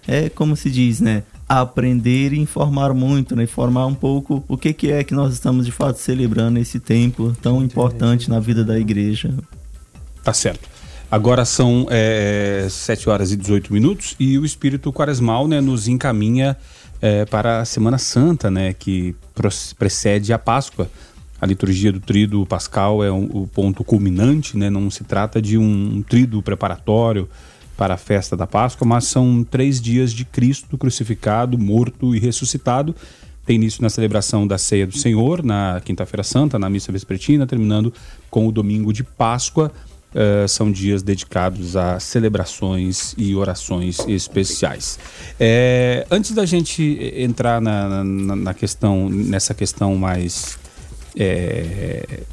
É como se diz, né, aprender e informar muito, né? Informar um pouco o que, que é que nós estamos de fato celebrando esse tempo tão importante na vida da igreja. Tá certo. Agora são é, 7 horas e 18 minutos e o Espírito Quaresmal né, nos encaminha é, para a Semana Santa, né, que precede a Páscoa. A liturgia do trido pascal é um, o ponto culminante, né, não se trata de um, um trido preparatório, para a festa da Páscoa, mas são três dias de Cristo crucificado, morto e ressuscitado. Tem início na celebração da Ceia do Senhor, na Quinta-feira Santa, na Missa Vespertina, terminando com o domingo de Páscoa. Uh, são dias dedicados a celebrações e orações especiais. É, antes da gente entrar na, na, na, questão, nessa questão mais é,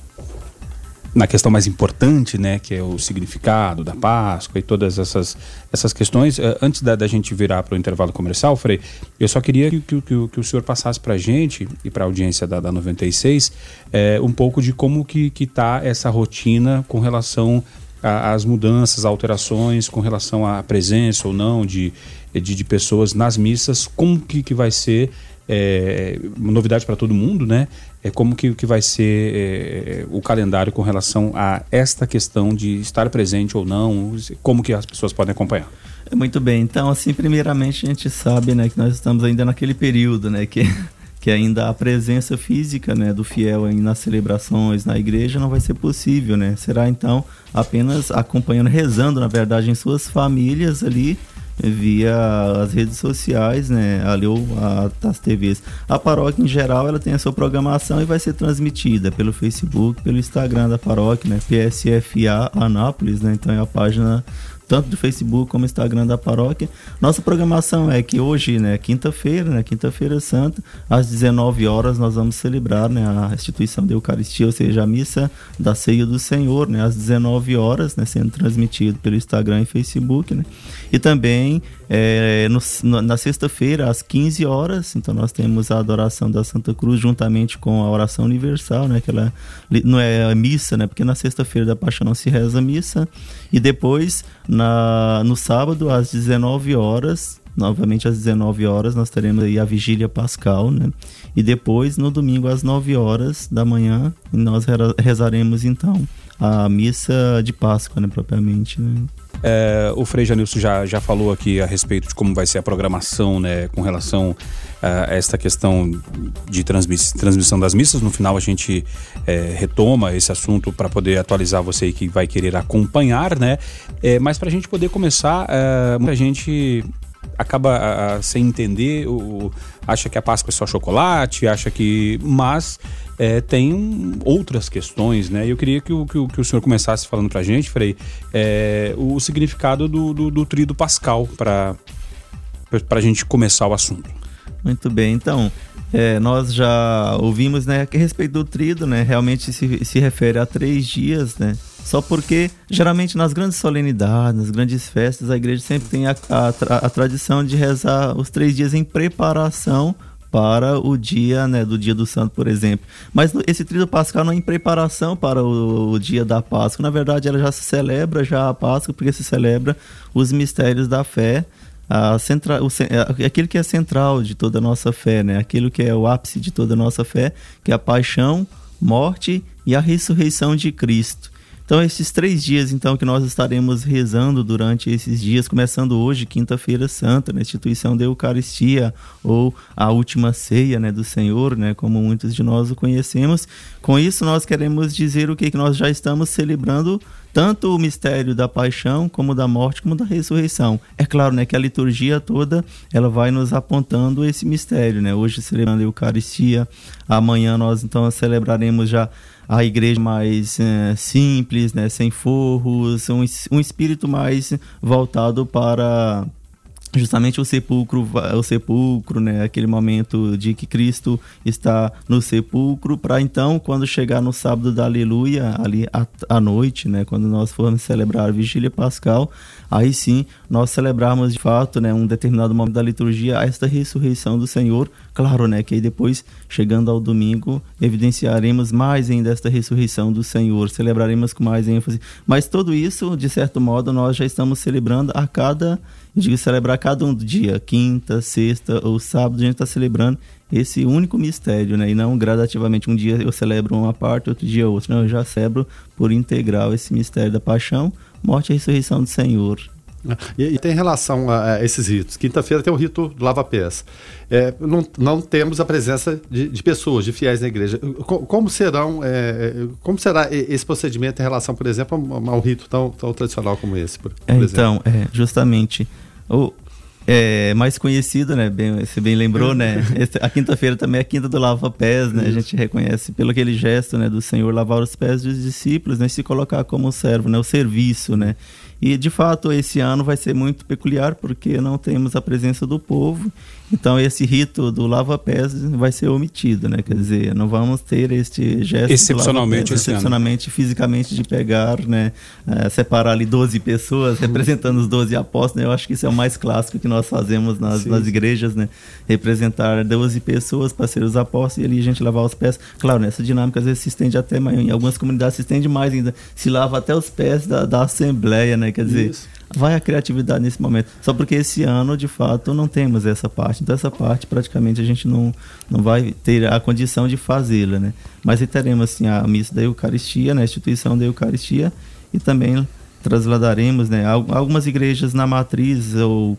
na questão mais importante, né, que é o significado da Páscoa e todas essas, essas questões. Uh, antes da, da, gente virar para o intervalo comercial, Frei, eu só queria que, que, que, que o senhor passasse para a gente e para a audiência da, da 96 é, um pouco de como que está essa rotina com relação às mudanças, alterações, com relação à presença ou não de, de, de pessoas nas missas, como que, que vai ser é, novidade para todo mundo, né? É, como que, que vai ser é, o calendário com relação a esta questão de estar presente ou não, como que as pessoas podem acompanhar? Muito bem, então assim, primeiramente a gente sabe né, que nós estamos ainda naquele período, né, que *laughs* que ainda a presença física né, do fiel aí nas celebrações na igreja não vai ser possível, né? Será então apenas acompanhando, rezando, na verdade, em suas famílias ali via as redes sociais, né, ali ou a, as TVs. A paróquia em geral ela tem a sua programação e vai ser transmitida pelo Facebook, pelo Instagram da paróquia, né, PSFA Anápolis, né, então é a página tanto do Facebook como Instagram da paróquia. Nossa programação é que hoje, né, quinta-feira, né, quinta-feira santa, às 19 horas nós vamos celebrar, né, a instituição da Eucaristia, ou seja, a missa da Ceia do Senhor, né, às 19 horas, né, sendo transmitido pelo Instagram e Facebook, né. E também é, no, na sexta-feira, às 15 horas, então nós temos a adoração da Santa Cruz juntamente com a oração universal, né? Que ela não é a missa, né? Porque na sexta-feira da Paixão não se reza a missa. E depois, na, no sábado, às 19 horas, novamente às 19 horas, nós teremos aí a vigília pascal, né? E depois, no domingo, às 9 horas da manhã, nós rezaremos então a missa de Páscoa, né? Propriamente, né? É, o Frei Janilson já, já falou aqui a respeito de como vai ser a programação né, com relação a esta questão de transmiss transmissão das missas. No final a gente é, retoma esse assunto para poder atualizar você que vai querer acompanhar, né? É, mas para a gente poder começar, é, muita gente acaba a, sem entender, o, acha que a Páscoa é só chocolate, acha que. Mas é, tem outras questões, né? Eu queria que o, que o, que o senhor começasse falando para a gente, Frei, é, o significado do, do, do trido pascal para a gente começar o assunto. Muito bem, então, é, nós já ouvimos né, a respeito do trido, né? Realmente se, se refere a três dias, né? Só porque, geralmente, nas grandes solenidades, nas grandes festas, a igreja sempre tem a, a, a tradição de rezar os três dias em preparação para o dia, né, do dia do santo, por exemplo. Mas esse tríduo pascal não é em preparação para o, o, dia da Páscoa. Na verdade, ela já se celebra já a Páscoa, porque se celebra os mistérios da fé, a centra, o, aquilo que é central de toda a nossa fé, né? Aquilo que é o ápice de toda a nossa fé, que é a paixão, morte e a ressurreição de Cristo. Então, esses três dias, então, que nós estaremos rezando durante esses dias, começando hoje, quinta-feira santa, na instituição da Eucaristia, ou a última ceia né, do Senhor, né, como muitos de nós o conhecemos. Com isso, nós queremos dizer o que, que nós já estamos celebrando tanto o mistério da paixão, como da morte, como da ressurreição. É claro, né, que a liturgia toda, ela vai nos apontando esse mistério, né? Hoje celebrando a Eucaristia, amanhã nós então celebraremos já a igreja mais é, simples, né, sem forros, um, um espírito mais voltado para justamente o sepulcro, o sepulcro, né, aquele momento de que Cristo está no sepulcro, para então, quando chegar no sábado da Aleluia, ali à, à noite, né, quando nós formos celebrar a Vigília Pascal, aí sim nós celebrarmos de fato, né, um determinado momento da liturgia, esta ressurreição do Senhor, claro, né, que aí depois, chegando ao domingo, evidenciaremos mais ainda esta ressurreição do Senhor, celebraremos com mais ênfase, mas tudo isso, de certo modo, nós já estamos celebrando a cada eu digo celebrar cada um dia, quinta, sexta ou sábado, a gente está celebrando esse único mistério, né? E não gradativamente, um dia eu celebro uma parte, outro dia outra. Não, eu já celebro por integral esse mistério da paixão, morte e ressurreição do Senhor. E, e, tem relação a, a esses ritos. Quinta-feira tem o rito do lava-pés. É, não, não, temos a presença de, de, pessoas, de fiéis na igreja. Como, como serão, é, é, como será esse procedimento em relação, por exemplo, a, a um rito tão, tão, tradicional como esse? Por, por é, então, é, justamente o é, mais conhecido, né? Bem, você bem lembrou, né? *laughs* A quinta-feira também é a quinta do lava-pés, né? A gente reconhece pelo aquele gesto, né, do Senhor lavar os pés dos discípulos, né? Se colocar como servo, né? O serviço, né? E de fato esse ano vai ser muito peculiar porque não temos a presença do povo então esse rito do lava-pés vai ser omitido, né? Quer dizer, não vamos ter este gesto excepcionalmente, excepcionalmente fisicamente de pegar, né? É, separar ali 12 pessoas representando os 12 apóstolos. Né? Eu acho que isso é o mais clássico que nós fazemos nas, nas igrejas, né? Representar 12 pessoas para ser os apóstolos e ali a gente lavar os pés. Claro, nessa dinâmica às vezes se estende até mais, em algumas comunidades se estende mais ainda, se lava até os pés da, da assembleia, né? Quer dizer, isso vai a criatividade nesse momento. Só porque esse ano, de fato, não temos essa parte. Então, essa parte praticamente a gente não, não vai ter a condição de fazê-la, né? Mas teremos, assim, a missa da Eucaristia, né? a instituição da Eucaristia, e também trasladaremos, né? Algumas igrejas na matriz ou,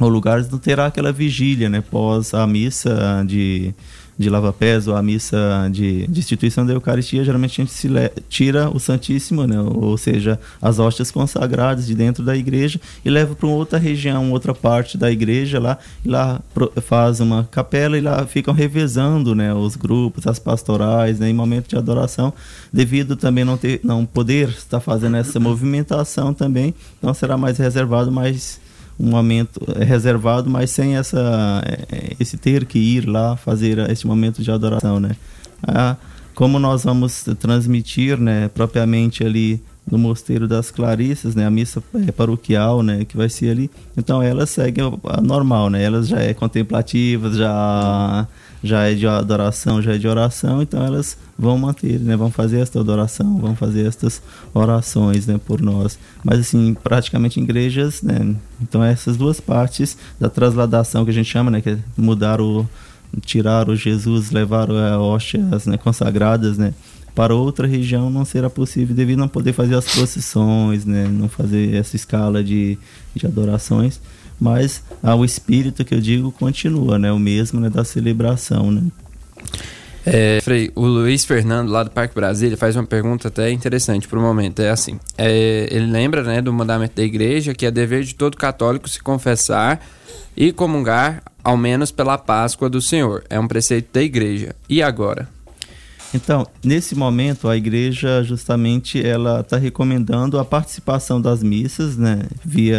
ou lugares não terá aquela vigília, né? Pós a missa de de lava-pés ou a missa de, de instituição da Eucaristia, geralmente a gente se le, tira o Santíssimo, né? ou seja, as hóstias consagradas de dentro da igreja e leva para outra região, outra parte da igreja lá, e lá faz uma capela e lá ficam revezando né? os grupos, as pastorais, né? em momento de adoração, devido também não, ter, não poder estar fazendo essa movimentação também, então será mais reservado, mais um momento é, reservado, mas sem essa é, esse ter que ir lá fazer esse momento de adoração, né? Ah, como nós vamos transmitir, né, propriamente ali no Mosteiro das Clarissas, né, a missa paroquial, né, que vai ser ali. Então elas seguem a normal, né? Elas já é contemplativas, já já é de adoração, já é de oração, então elas vão manter, né? Vão fazer esta adoração, vão fazer estas orações, né, por nós. Mas assim, praticamente igrejas, né? Então essas duas partes da transladação que a gente chama, né, que é mudar o tirar o Jesus, levar a hóstias né, consagradas, né? para outra região não será possível devido a não poder fazer as procissões, né? não fazer essa escala de, de adorações, mas ah, o espírito que eu digo continua, né? o mesmo né, da celebração. Né? É, Frei, o Luiz Fernando, lá do Parque Brasília, faz uma pergunta até interessante para o momento. É assim: é, ele lembra né, do mandamento da igreja que é dever de todo católico se confessar e comungar, ao menos pela Páscoa do Senhor. É um preceito da igreja. E agora? Então, nesse momento, a igreja justamente ela está recomendando a participação das missas, né, via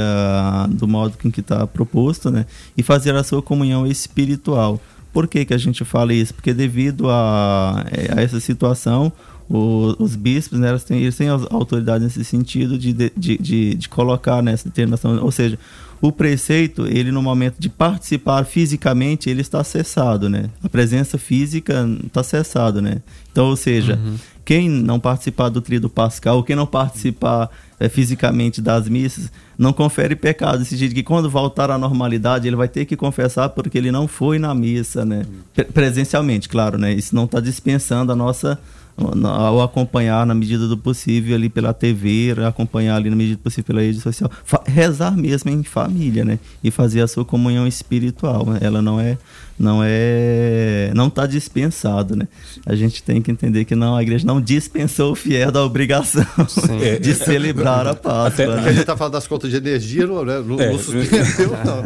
do modo com que está proposto, né, e fazer a sua comunhão espiritual. Por que, que a gente fala isso? Porque devido a, a essa situação, o, os bispos, né, eles têm, eles têm autoridade nesse sentido de, de, de, de colocar nessa determinação, ou seja, o preceito, ele no momento de participar fisicamente, ele está cessado, né? A presença física está cessado, né? Então, ou seja, uhum. quem não participar do tríduo pascal, quem não participar é, fisicamente das missas, não confere pecado. Esse sentido que quando voltar à normalidade, ele vai ter que confessar porque ele não foi na missa, né? Presencialmente, claro, né? Isso não está dispensando a nossa ao acompanhar na medida do possível ali pela TV, acompanhar ali na medida do possível pela rede social, rezar mesmo em família, né? E fazer a sua comunhão espiritual. Ela não é não é não está dispensado, né? A gente tem que entender que não a igreja não dispensou o fiel da obrigação *laughs* Sim. de celebrar a Páscoa. Até, né? A gente está falando das contas de energia, não, né? não, é. não suspendeu, *laughs* não.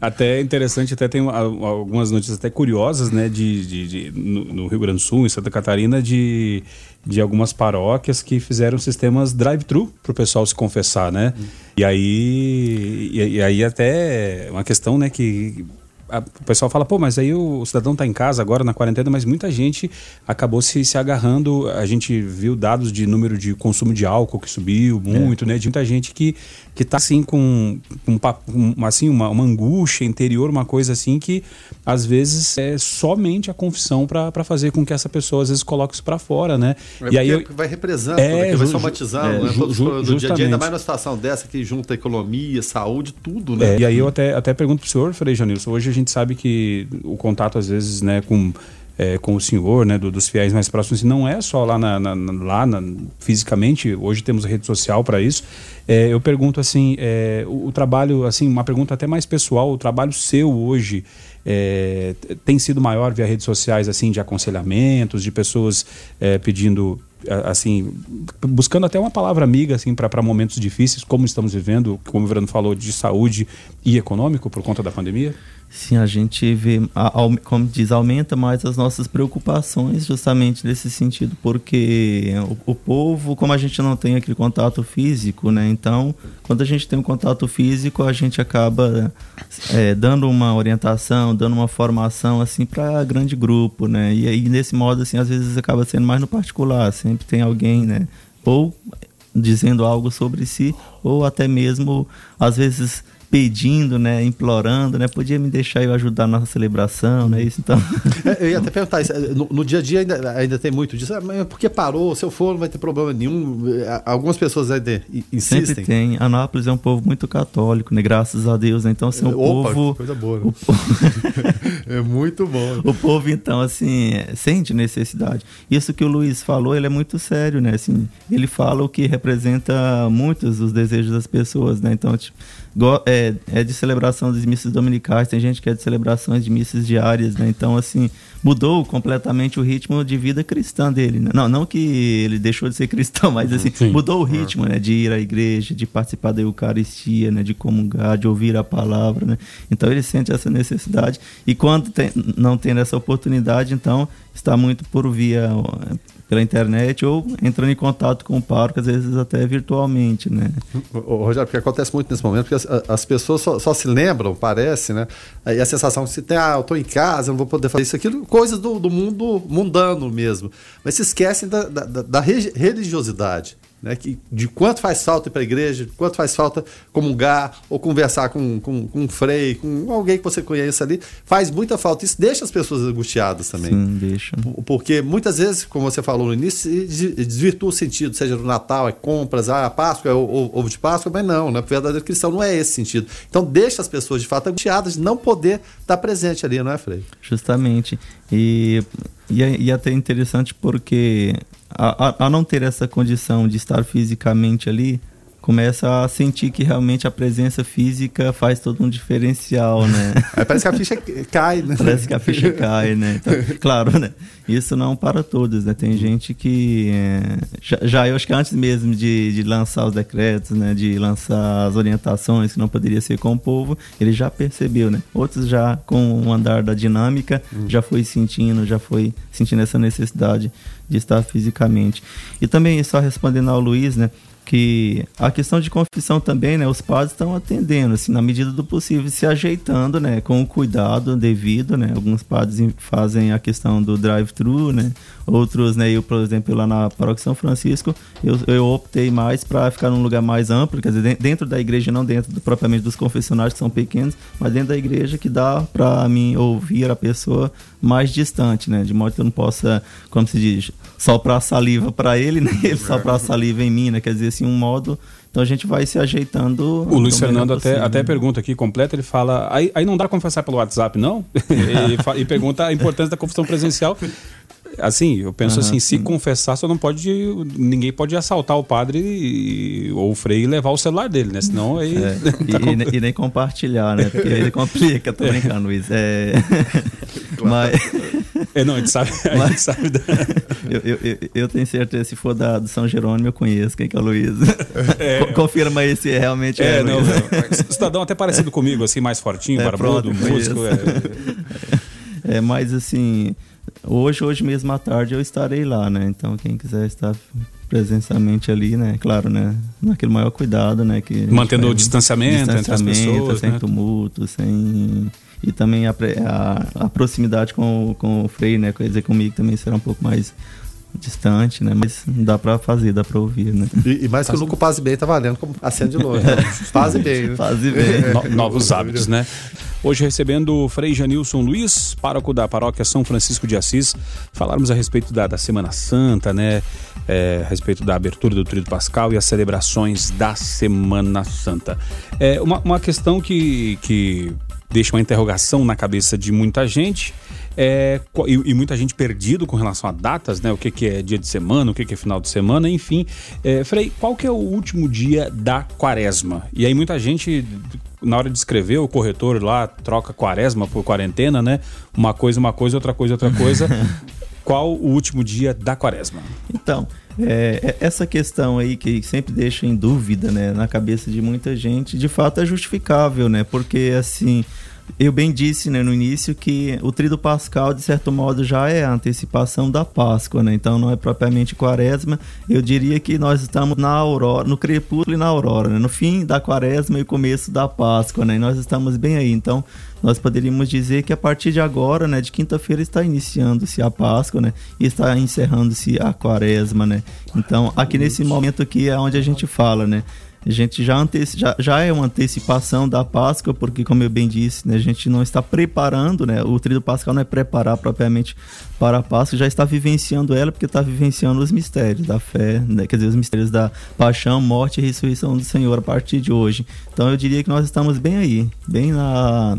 Até é interessante, até tem algumas notícias até curiosas, né? De, de, de no, no, Rio Grande do Sul, em Santa Catarina, de, de algumas paróquias que fizeram sistemas drive-thru para o pessoal se confessar, né? Hum. E aí, e, e aí até uma questão, né? Que a, o pessoal fala, pô, mas aí o, o cidadão está em casa agora na quarentena, mas muita gente acabou se, se agarrando. A gente viu dados de número de consumo de álcool que subiu muito, é. né? De muita gente que, que tá assim com, com assim, uma, uma angústia interior, uma coisa assim que às vezes é somente a confissão para fazer com que essa pessoa às vezes coloque isso para fora, né? É e aí eu, vai represando, é, né? vai somatizando, é, né? Ju, ju, do dia a dia, ainda mais numa situação dessa que junta economia, saúde, tudo, né? É, e aí eu até, até pergunto pro senhor, Frei Janilson, hoje a gente gente sabe que o contato, às vezes, né, com, é, com o senhor, né, do, dos fiéis mais próximos, não é só lá, na, na, lá na, fisicamente, hoje temos rede social para isso. É, eu pergunto assim, é, o, o, trabalho, assim, uma pergunta até mais pessoal, o trabalho seu hoje é, tem sido maior via redes sociais, assim, de aconselhamentos, de pessoas é, pedindo assim, buscando até uma palavra amiga assim para momentos difíceis, como estamos vivendo, como o Verano falou, de saúde e econômico por conta da pandemia? Sim, a gente vê, como diz, aumenta mais as nossas preocupações justamente nesse sentido, porque o, o, povo, como a gente não tem aquele contato físico, né? Então, quando a gente tem um contato físico, a gente acaba é, dando uma orientação, dando uma formação, assim, para grande grupo, né? E aí, nesse modo, assim, às vezes acaba sendo mais no particular, sempre tem alguém, né? Ou dizendo algo sobre si, ou até mesmo, às vezes pedindo, né, implorando, né, podia me deixar eu ajudar na celebração, né, isso então. *laughs* É, eu ia até perguntar isso, no, no, dia a dia ainda, ainda tem muito disso, ah, mas por que parou? Se eu for não vai ter problema nenhum. É, algumas pessoas ainda insistem. Sempre tem. Anápolis é um povo muito católico, né, graças a Deus, né, então assim, um Opa, povo coisa boa. Né? *laughs* É muito bom. *laughs* O povo, então, assim, sente necessidade. Isso que o Luiz falou, ele é muito sério, né? Assim, ele fala o que representa muitos os desejos das pessoas, né? Então, tipo, é, é de celebração das missas dominicais, tem gente que é de celebrações de missas diárias, né? Então, assim, mudou completamente o ritmo de vida cristã dele. Né? Não, não que ele deixou de ser cristão, *laughs* mas assim, Sim. mudou o ritmo, né? De ir à igreja, de participar da Eucaristia, né? De comungar, de ouvir a palavra, né? Então ele sente essa necessidade e quando tem, não tem essa oportunidade, então está muito por via pela internet ou entrando em contato com o parque, às vezes até virtualmente, né? O, Rogério, porque acontece muito nesse momento, porque as, as pessoas só, só, se lembram, parece, né? E a sensação que se tem, ah, eu estou em casa, eu não vou poder fazer isso, aquilo, coisas do, do mundo mundano mesmo. Mas se esquecem da, da, da religiosidade né, que, de quanto faz falta ir para a igreja, de quanto faz falta comungar ou conversar com, com, com um frei, com alguém que você conheça ali, faz muita falta. Isso deixa as pessoas angustiadas também. Sim, deixa. Porque muitas vezes, como você falou no início, desvirtua o sentido, seja no Natal, é compras, ah, Páscoa é ovo de Páscoa, mas não, né? O verdadeiro cristão não é esse sentido. Então deixa as pessoas de fato angustiadas de não poder estar presente ali, não é, Frei? Justamente. E, e, é, e é até interessante porque a, a, não ter essa condição de estar fisicamente ali, começa a sentir que realmente a presença física faz todo um diferencial, né? *laughs* É, parece que a ficha cai, né? Parece que a ficha cai, né? Então, *laughs* claro, né? Isso não para todos, né? Tem gente que é, já, já, eu acho que antes mesmo de, de lançar os decretos, né? De lançar as orientações que não poderia ser com o povo, ele já percebeu, né? Outros já com o andar da dinâmica hum. já foi sentindo, já foi sentindo essa necessidade de estar fisicamente. E também só respondendo ao Luiz, né? Que a questão de confissão também, né, os padres estão atendendo, assim, na medida do possível, se ajeitando, né, com o cuidado devido, né, alguns padres fazem a questão do drive-thru, né, outros, né, eu, por exemplo, lá na Paróquia São Francisco, eu, eu optei mais para ficar num lugar mais amplo, quer dizer, dentro da igreja, não dentro do, propriamente dos confessionários que são pequenos, mas dentro da igreja que dá para mim ouvir a pessoa mais distante, né, de modo que eu não possa, como se diz, soprar saliva para ele, né, *laughs* ele soprar saliva em mim, né, quer dizer, assim, um modo. Então a gente vai se ajeitando. O Luiz Fernando até, até pergunta aqui, completa, ele fala. Aí, aí não dá confessar pelo WhatsApp, não? *laughs* e, e, pergunta a importância da confissão presencial. Assim, eu penso uhum, assim, se sim. confessar, só não pode. Ninguém pode assaltar o padre e, ou o freio e levar o celular dele, né? Senão aí. É, *laughs* e, e, nem compartilhar, né? Porque ele complica, tô brincando, Luiz. É. Mas. É, não, a gente sabe. A gente sabe da... *laughs* eu, eu, eu, eu, tenho certeza, se for da, do São Jerônimo, eu conheço quem que é o Luiz. *laughs* É, Confirma aí se realmente é, é não. Não, cidadão até parecido comigo, assim, mais fortinho, é, barbudo, músico. É. *laughs* é, mas assim, hoje, hoje mesmo à tarde eu estarei lá, né? Então quem quiser estar presencialmente ali, né? Claro, né? Naquele maior cuidado, né? Que Mantendo o distanciamento, distanciamento entre as pessoas, sem né? tumulto, sem e também a, a, a, proximidade com, com o Frei, né? Quer dizer, comigo também será um pouco mais distante, né? Mas dá para fazer, dá para ouvir, né? E, e mais que o Luco Paze Bem tá valendo como acende de longe. Né? *laughs* Paze Bem. Né? Paze Bem. *laughs* No, novos hábitos, né? Hoje recebendo o Frei Janilson Luiz, pároco da paróquia São Francisco de Assis, falarmos a respeito da, da Semana Santa, né? É, a respeito da abertura do Tríduo Pascal e as celebrações da Semana Santa. É, uma, uma questão que, que deixa uma interrogação na cabeça de muita gente. É, e, e, muita gente perdido com relação a datas, né? O que, que é dia de semana, o que, que é final de semana, enfim. É, Frei, qual que é o último dia da quaresma? E aí muita gente, na hora de escrever, o corretor lá troca quaresma por quarentena, né? Uma coisa, uma coisa, outra coisa, outra coisa. *laughs* qual o último dia da quaresma? Então, é, é, essa questão aí que sempre deixa em dúvida, né, na cabeça de muita gente, de fato é justificável, né? Porque assim, eu bem disse né, no início que o trido pascal, de certo modo, já é a antecipação da Páscoa, né? Então não é propriamente quaresma. Eu diria que nós estamos na aurora, no crepúsculo e na aurora, né? no fim da quaresma e começo da Páscoa, né? E nós estamos bem aí. Então nós poderíamos dizer que a partir de agora, né, de quinta-feira está iniciando-se a Páscoa, né, e está encerrando-se a Quaresma, né. Então, aqui nesse momento aqui é onde a gente fala, né, a gente já, já, já é uma antecipação da Páscoa, porque, como eu bem disse, né, a gente não está preparando, né, o tríduo pascal não é preparar propriamente para a Páscoa, já está vivenciando ela, porque está vivenciando os mistérios da fé, né, quer dizer, os mistérios da paixão, morte e ressurreição do Senhor a partir de hoje. Então, eu diria que nós estamos bem aí, bem na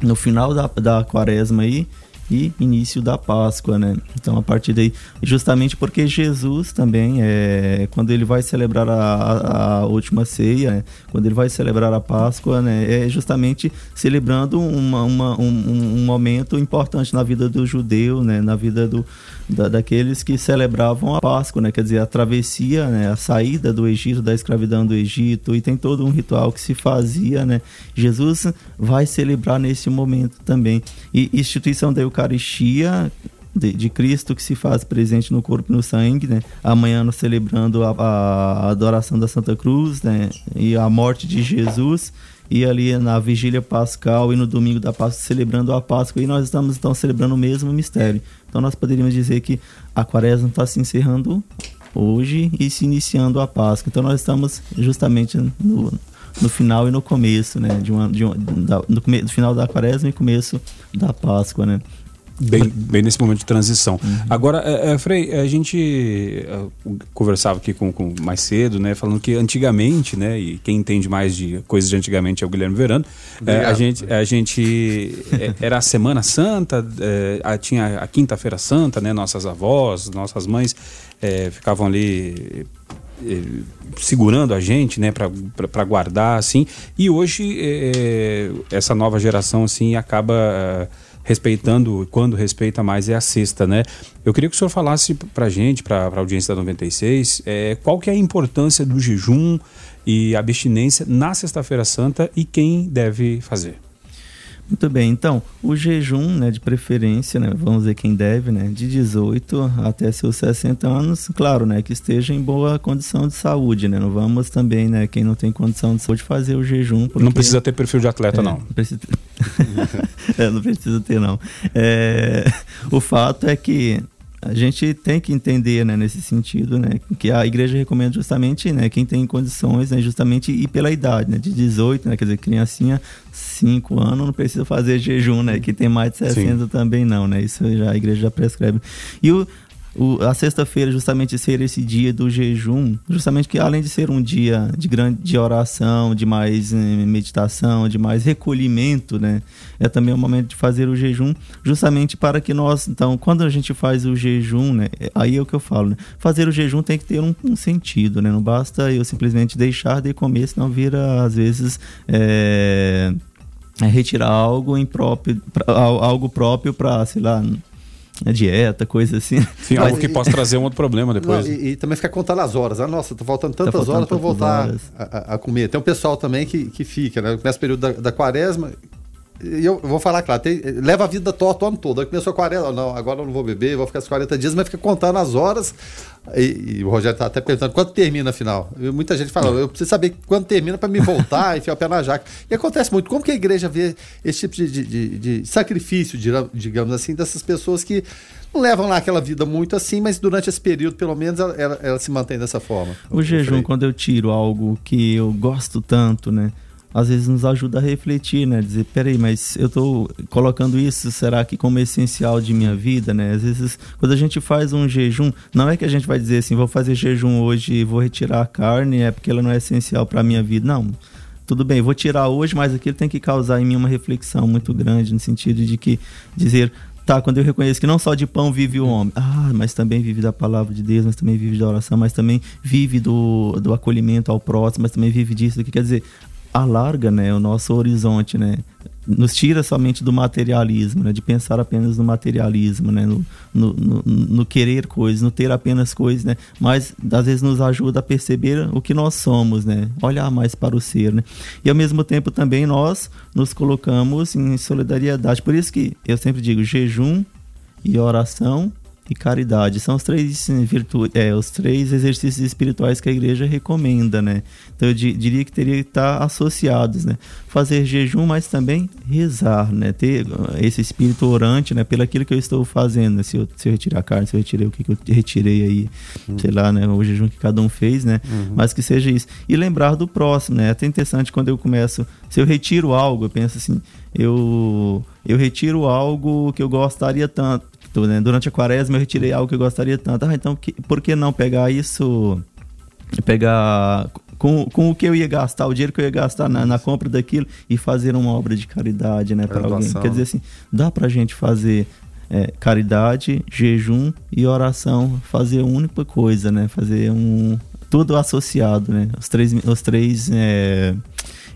no final da, da quaresma aí e início da Páscoa, né? Então a partir daí, justamente porque Jesus também é quando ele vai celebrar a, a última ceia, né? quando ele vai celebrar a Páscoa, né? É justamente celebrando uma, uma um, um, momento importante na vida do judeu, né? Na vida do, da, daqueles que celebravam a Páscoa, né? Quer dizer, a travessia, né? A saída do Egito, da escravidão do Egito e tem todo um ritual que se fazia, né? Jesus vai celebrar nesse momento também e instituição da Eucaristia de, de, Cristo que se faz presente no corpo e no sangue, né? Amanhã nós celebrando a, a, adoração da Santa Cruz, né? E a morte de Jesus e ali na vigília pascal e no domingo da Páscoa celebrando a Páscoa e nós estamos então celebrando o mesmo mistério. Então nós poderíamos dizer que a quaresma está se encerrando hoje e se iniciando a Páscoa. Então nós estamos justamente no, no final e no começo, né? De uma, de da, no, no final da quaresma e começo da Páscoa, né? Bem, bem nesse momento de transição. Uhum. Agora, é, é, Frei, a gente é, conversava aqui com, com, mais cedo, né? Falando que antigamente, né? E quem entende mais de coisas de antigamente é o Guilherme Verano. É, a gente, a gente é, era a Semana Santa, a, tinha a Quinta-feira Santa, né? Nossas avós, nossas mães ficavam ali segurando a gente, né, para guardar assim. E hoje é, essa nova geração assim acaba respeitando, quando respeita mais, é a sexta, né? Eu queria que o senhor falasse para gente, para a audiência da 96, é, qual que é a importância do jejum e abstinência na Sexta-feira Santa e quem deve fazer. Muito bem, então, o jejum, né, de preferência, né, vamos ver quem deve, né, de 18 até seus 60 anos, claro, né, que esteja em boa condição de saúde, né, não vamos também, né, quem não tem condição de saúde fazer o jejum. Porque... Não precisa ter perfil de atleta, é, não. Não precisa, *laughs* é, não precisa ter, não. É, o fato é que a gente tem que entender, né, nesse sentido, né, que a igreja recomenda justamente, né, quem tem condições, né, justamente ir pela idade, né, de 18, né, quer dizer, criancinha 5 anos não precisa fazer jejum, né, que tem mais de 60 Sim. também não, né, isso já a igreja já prescreve. E o o, a sexta-feira justamente ser esse dia do jejum, justamente que além de ser um dia de grande de oração, de mais eh, meditação, de mais recolhimento, né, é também o momento de fazer o jejum, justamente para que nós, então, quando a gente faz o jejum, né, é, aí é o que eu falo, né, fazer o jejum tem que ter um, um sentido, né, não basta eu simplesmente deixar de comer, senão vira às vezes é, é retirar algo impróprio, pra, algo próprio para, sei lá, a dieta, coisa assim. Sim, algo que possa trazer um outro problema depois. Não, e, e, também ficar contando as horas. Ah, nossa, tô faltando tá tantas tá horas para voltar a, a, comer. Tem um pessoal também que, que fica, né? Começa o período da, da quaresma, eu vou falar claro, tem, leva a vida torta o ano todo. Aí começou 40, não, agora eu não vou beber, vou ficar os 40 dias, mas fica contando as horas. E, e o Rogério está até perguntando quanto termina afinal. E muita gente fala, eu preciso saber quando termina para me voltar *laughs* e enfiar o pé na jaca. E acontece muito. Como que a igreja vê esse tipo de, de, de sacrifício, digamos assim, dessas pessoas que não levam lá aquela vida muito assim, mas durante esse período, pelo menos, ela, ela, ela se mantém dessa forma. O jejum, quando eu tiro algo que eu gosto tanto, né? Às vezes nos ajuda a refletir, né? Dizer, peraí, mas eu estou colocando isso, será que como essencial de minha vida, né? Às vezes, quando a gente faz um jejum, não é que a gente vai dizer assim, vou fazer jejum hoje e vou retirar a carne, é porque ela não é essencial para a minha vida. Não, tudo bem, vou tirar hoje, mas aquilo tem que causar em mim uma reflexão muito grande, no sentido de que dizer, tá, quando eu reconheço que não só de pão vive o homem, ah, mas também vive da palavra de Deus, mas também vive da oração, mas também vive do, do acolhimento ao próximo, mas também vive disso, que quer dizer, alarga né, o nosso horizonte, né? Nos tira somente do materialismo, né? De pensar apenas no materialismo, né? No, no, no, no, querer coisas, no ter apenas coisas, né? Mas às vezes nos ajuda a perceber o que nós somos, né? Olhar mais para o ser, né? E ao mesmo tempo também nós nos colocamos em solidariedade. Por isso que eu sempre digo jejum e oração e caridade. São os três virtudes, é, os três exercícios espirituais que a igreja recomenda, né? Então eu diria que teria que estar associados, né? Fazer jejum, mas também rezar, né? Ter uh, esse espírito orante, né? Pelo aquilo que eu estou fazendo, né? se, eu, se eu retirar a carne, se eu retirei o que, que eu retirei aí, uhum. sei lá, né? O jejum que cada um fez, né? Uhum. Mas que seja isso. E lembrar do próximo, né? É até interessante quando eu começo, se eu retiro algo, eu penso assim, eu eu retiro algo que eu gostaria tanto né? Durante a quaresma eu retirei algo que eu gostaria tanto. Ah, então que, por que não pegar isso pegar com, com o que eu ia gastar, o dinheiro que eu ia gastar na, na compra daquilo e fazer uma obra de caridade, né, para alguém. Quer dizer assim, dá pra gente fazer é, caridade, jejum e oração, fazer uma única coisa, né? Fazer um tudo associado, né? Os três, os três é,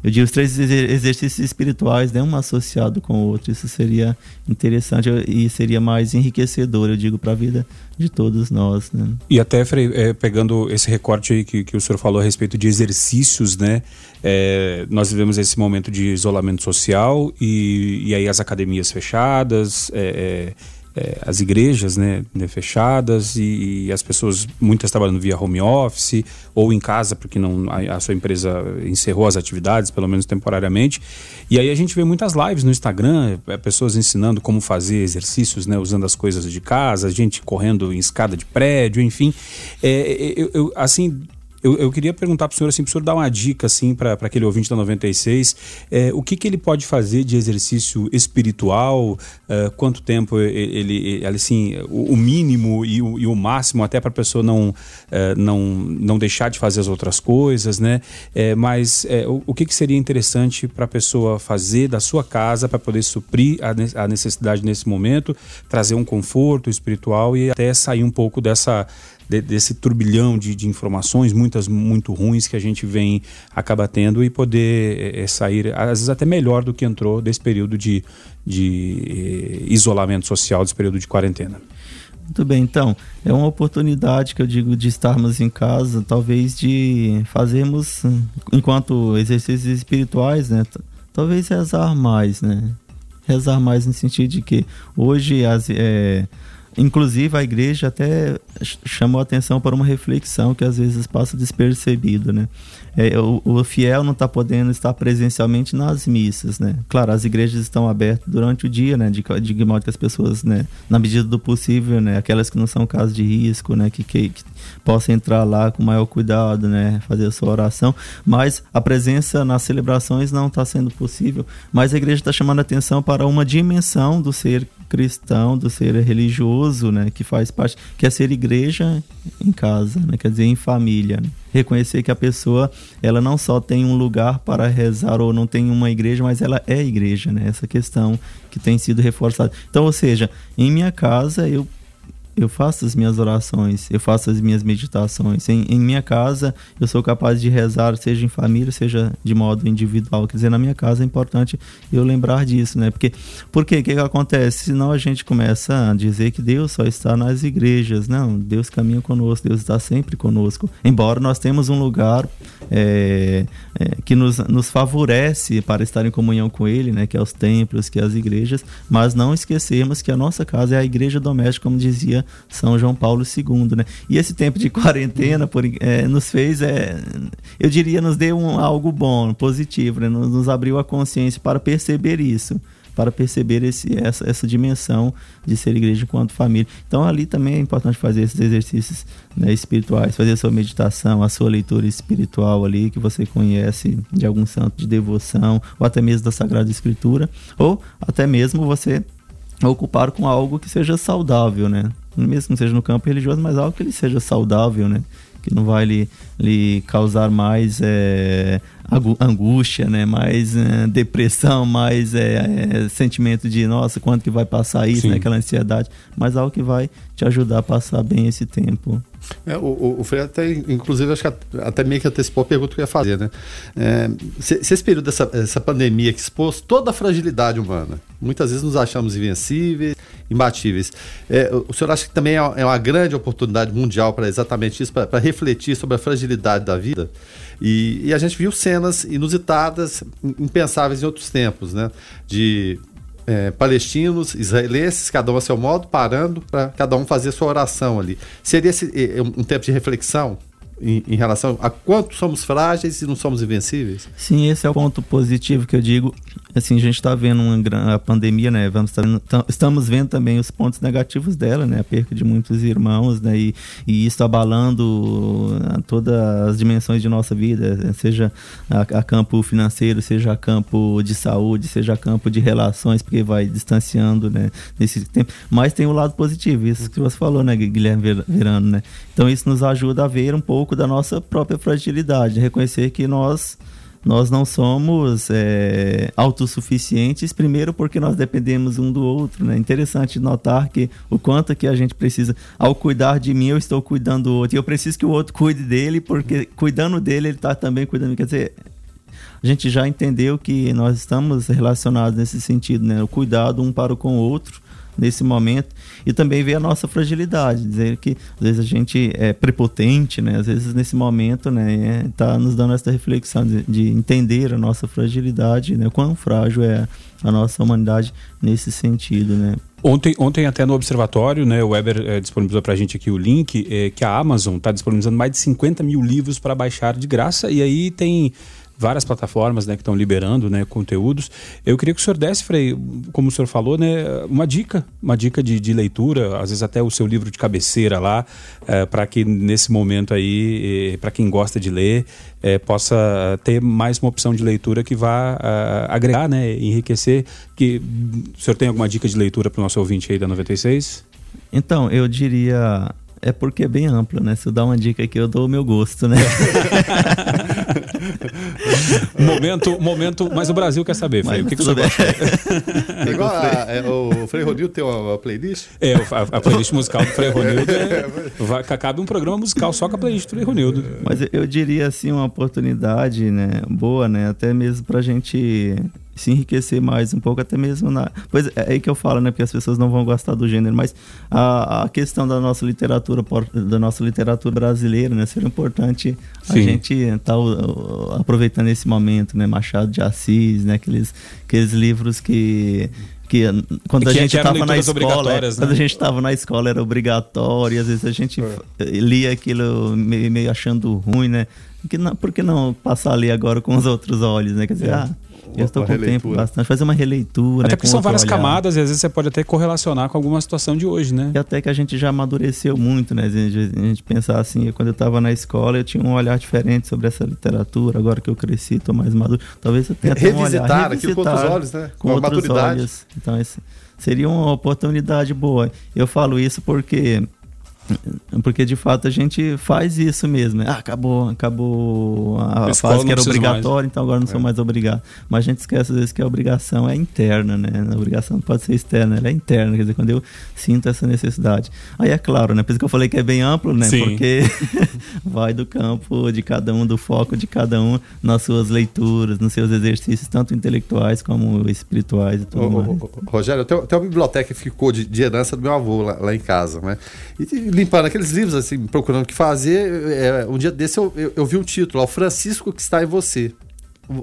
eu digo os três exercícios espirituais, né, um associado com o outro. Isso seria interessante e seria mais enriquecedor, eu digo, para a vida de todos nós. Né? E até, Frei, é, pegando esse recorte aí que, que o senhor falou a respeito de exercícios, né? É, nós vivemos esse momento de isolamento social e, e aí as academias fechadas. É, é é, as igrejas né, né, fechadas e, e, as pessoas, muitas trabalhando via home office ou em casa, porque não, a, a, sua empresa encerrou as atividades, pelo menos temporariamente. E aí a gente vê muitas lives no Instagram, é, pessoas ensinando como fazer exercícios, né, usando as coisas de casa, gente correndo em escada de prédio, enfim. É, eu, eu, assim eu, eu queria perguntar para o senhor, assim, para o senhor dar uma dica assim, para aquele ouvinte da 96, é, o que, que ele pode fazer de exercício espiritual, é, quanto tempo ele, ele assim, o, o mínimo e o, e o, máximo, até para a pessoa não, é, não, não deixar de fazer as outras coisas, né? É, mas é, o, o que, que seria interessante para a pessoa fazer da sua casa para poder suprir a, a necessidade nesse momento, trazer um conforto espiritual e até sair um pouco dessa de, desse turbilhão de, de, informações, muitas muito ruins que a gente vem acaba tendo e poder é, sair, às vezes até melhor do que entrou desse período de, de é, isolamento social, desse período de quarentena. Muito bem, então, é uma oportunidade que eu digo de estarmos em casa, talvez de fazermos, enquanto exercícios espirituais, né? Talvez rezar mais, né? Rezar mais no sentido de que hoje as, é, Inclusive, a igreja até chamou atenção para uma reflexão que às vezes passa despercebido, né? É, o, o, fiel não está podendo estar presencialmente nas missas, né? Claro, as igrejas estão abertas durante o dia, né? De, de modo que as pessoas, né? Na medida do possível, né? Aquelas que não são casos de risco, né? Que, que, que possam entrar lá com maior cuidado, né? Fazer a sua oração. Mas a presença nas celebrações não está sendo possível. Mas a igreja está chamando atenção para uma dimensão do ser cristão, do ser religioso, né, que faz parte, que é ser igreja em casa, né, quer dizer, em família. Né? Reconhecer que a pessoa, ela não só tem um lugar para rezar ou não tem uma igreja, mas ela é igreja, né? Essa questão que tem sido reforçada. Então, ou seja, em minha casa eu eu faço as minhas orações, eu faço as minhas meditações. Em, em, minha casa, eu sou capaz de rezar, seja em família, seja de modo individual. Quer dizer, na minha casa é importante eu lembrar disso, né? Porque, porque o que, que acontece? Senão a gente começa a dizer que Deus só está nas igrejas. Não, Deus caminha conosco, Deus está sempre conosco. Embora nós temos um lugar é, é, que nos, nos favorece para estar em comunhão com Ele, né? Que é os templos, que é as igrejas, mas não esquecermos que a nossa casa é a igreja doméstica, como dizia são João Paulo II, né? E esse tempo de *laughs* quarentena por, é, nos fez, é, eu diria, nos deu um, algo bom, positivo, né? Nos, nos abriu a consciência para perceber isso para perceber esse, essa, essa dimensão de ser igreja enquanto família. Então ali também é importante fazer esses exercícios né, espirituais, fazer a sua meditação, a sua leitura espiritual ali que você conhece de algum santo de devoção, ou até mesmo da Sagrada Escritura, ou até mesmo você ocupar com algo que seja saudável, né? Mesmo que seja no campo religioso, mas algo que ele seja saudável, né? Que não vai lhe, lhe causar mais é, angústia, né? Mais é, depressão, mais é, sentimento de nossa, quanto que vai passar isso, né? Aquela ansiedade, mas algo que vai te ajudar a passar bem esse tempo. É, o, o Frei até, inclusive, acho que até meio que antecipou a pergunta que eu ia fazer, né? É, se, se esse período dessa essa pandemia que expôs toda a fragilidade humana, muitas vezes nos achamos invencíveis, imbatíveis. É, o senhor acha que também é, é uma grande oportunidade mundial para exatamente isso, para refletir sobre a fragilidade da vida? E, e, a gente viu cenas inusitadas, impensáveis em outros tempos, né? De é, palestinos, israelenses, cada um a seu modo, parando para cada um fazer sua oração ali. Seria esse, um tempo de reflexão em, em, relação a quanto somos frágeis e não somos invencíveis? Sim, esse é o ponto positivo que eu digo. Assim, a gente está vendo uma a pandemia, né? Vamos tá estamos vendo também os pontos negativos dela, né? A perca de muitos irmãos, né? E, e isso abalando todas as dimensões de nossa vida, seja a, a, campo financeiro, seja a campo de saúde, seja a campo de relações, porque vai distanciando, né? Nesse tempo. Mas tem o lado positivo, isso que você falou, né, Guilherme Verano, né? Então isso nos ajuda a ver um pouco da nossa própria fragilidade, reconhecer que nós nós não somos é, autossuficientes, primeiro porque nós dependemos um do outro. Né? Interessante notar que o quanto que a gente precisa, ao cuidar de mim, eu estou cuidando do outro. E eu preciso que o outro cuide dele, porque cuidando dele, ele está também cuidando. Quer dizer, a gente já entendeu que nós estamos relacionados nesse sentido, né? O cuidado um para com o outro nesse momento e também ver a nossa fragilidade, dizer que às vezes a gente é prepotente, né? Às vezes nesse momento, né, está nos dando essa reflexão de, de, entender a nossa fragilidade, né? Quão frágil é a nossa humanidade nesse sentido, né? Ontem, ontem até no observatório, né, o Weber é, disponibilizou para a gente aqui o link, é, que a Amazon está disponibilizando mais de 50 mil livros para baixar de graça, e aí tem várias plataformas né, que estão liberando né, conteúdos. Eu queria que o senhor desse, Frei, como o senhor falou, né, uma dica, uma dica de, de leitura, às vezes até o seu livro de cabeceira lá, é, para que nesse momento aí, para quem gosta de ler, é, possa ter mais uma opção de leitura que vá uh, agregar, né, enriquecer. Que, o senhor tem alguma dica de leitura para o nosso ouvinte aí da 96? Então, eu diria é porque é bem amplo, né? Se eu dar uma dica aqui, eu dou o meu gosto, né? *laughs* momento, momento, mas o Brasil quer saber, Frei. O que, que você gosta? *laughs* É igual a, é, o Frei Ronildo tem uma, playlist? É, a, a, playlist musical do Frei Ronildo é, *laughs* vai, cabe um programa musical só com a playlist do Frei Ronildo. Mas eu diria assim, uma oportunidade, né, boa, né? Até mesmo pra gente se enriquecer mais um pouco, até mesmo na. Pois é, é aí que eu falo, né? Porque as pessoas não vão gostar do gênero, mas a, a questão da nossa literatura, da nossa literatura brasileira, né? Seria importante Sim. a gente estar tá, aproveitando esse momento, né? Machado de Assis, né? Aqueles, aqueles livros que que quando a gente estava na escola, né? quando a gente estava na escola era obrigatório, e às vezes a gente é. lia aquilo meio, meio achando ruim, né? Que não, por que não passar ali agora com os outros olhos, né? Quer dizer, é. ah, eu estou com tempo bastante, fazer uma releitura. Até né, porque são várias olhar. camadas e às vezes você pode até correlacionar com alguma situação de hoje, né? E até que a gente já amadureceu muito, né? A gente, a gente pensar assim, quando eu estava na escola eu tinha um olhar diferente sobre essa literatura, agora que eu cresci, estou mais maduro. Talvez eu tenha até um olhar. Revisitar aquilo com outros olhos, né? Com, com outros maturidade. olhos. Então, esse seria uma oportunidade boa. Eu falo isso porque porque de fato a gente faz isso mesmo. Né? Ah, acabou, acabou a, a fase que era obrigatória, então agora não é. sou mais obrigado. Mas a gente esquece às vezes que a obrigação é interna, né? A obrigação não pode ser externa, ela é interna, quer dizer, quando eu sinto essa necessidade. Aí é claro, né? Por isso que eu falei que é bem amplo, né? Sim. Porque *laughs* vai do campo de cada um, do foco de cada um nas suas leituras, nos seus exercícios, tanto intelectuais como espirituais e tudo ô, mais. Ô, ô, Rogério, tem, tem uma biblioteca que ficou de, de herança do meu avô lá, lá em casa, né? E limpando aqueles livros, assim, procurando o que fazer. É, um dia desse eu, eu, eu vi um título, O Francisco que está em você.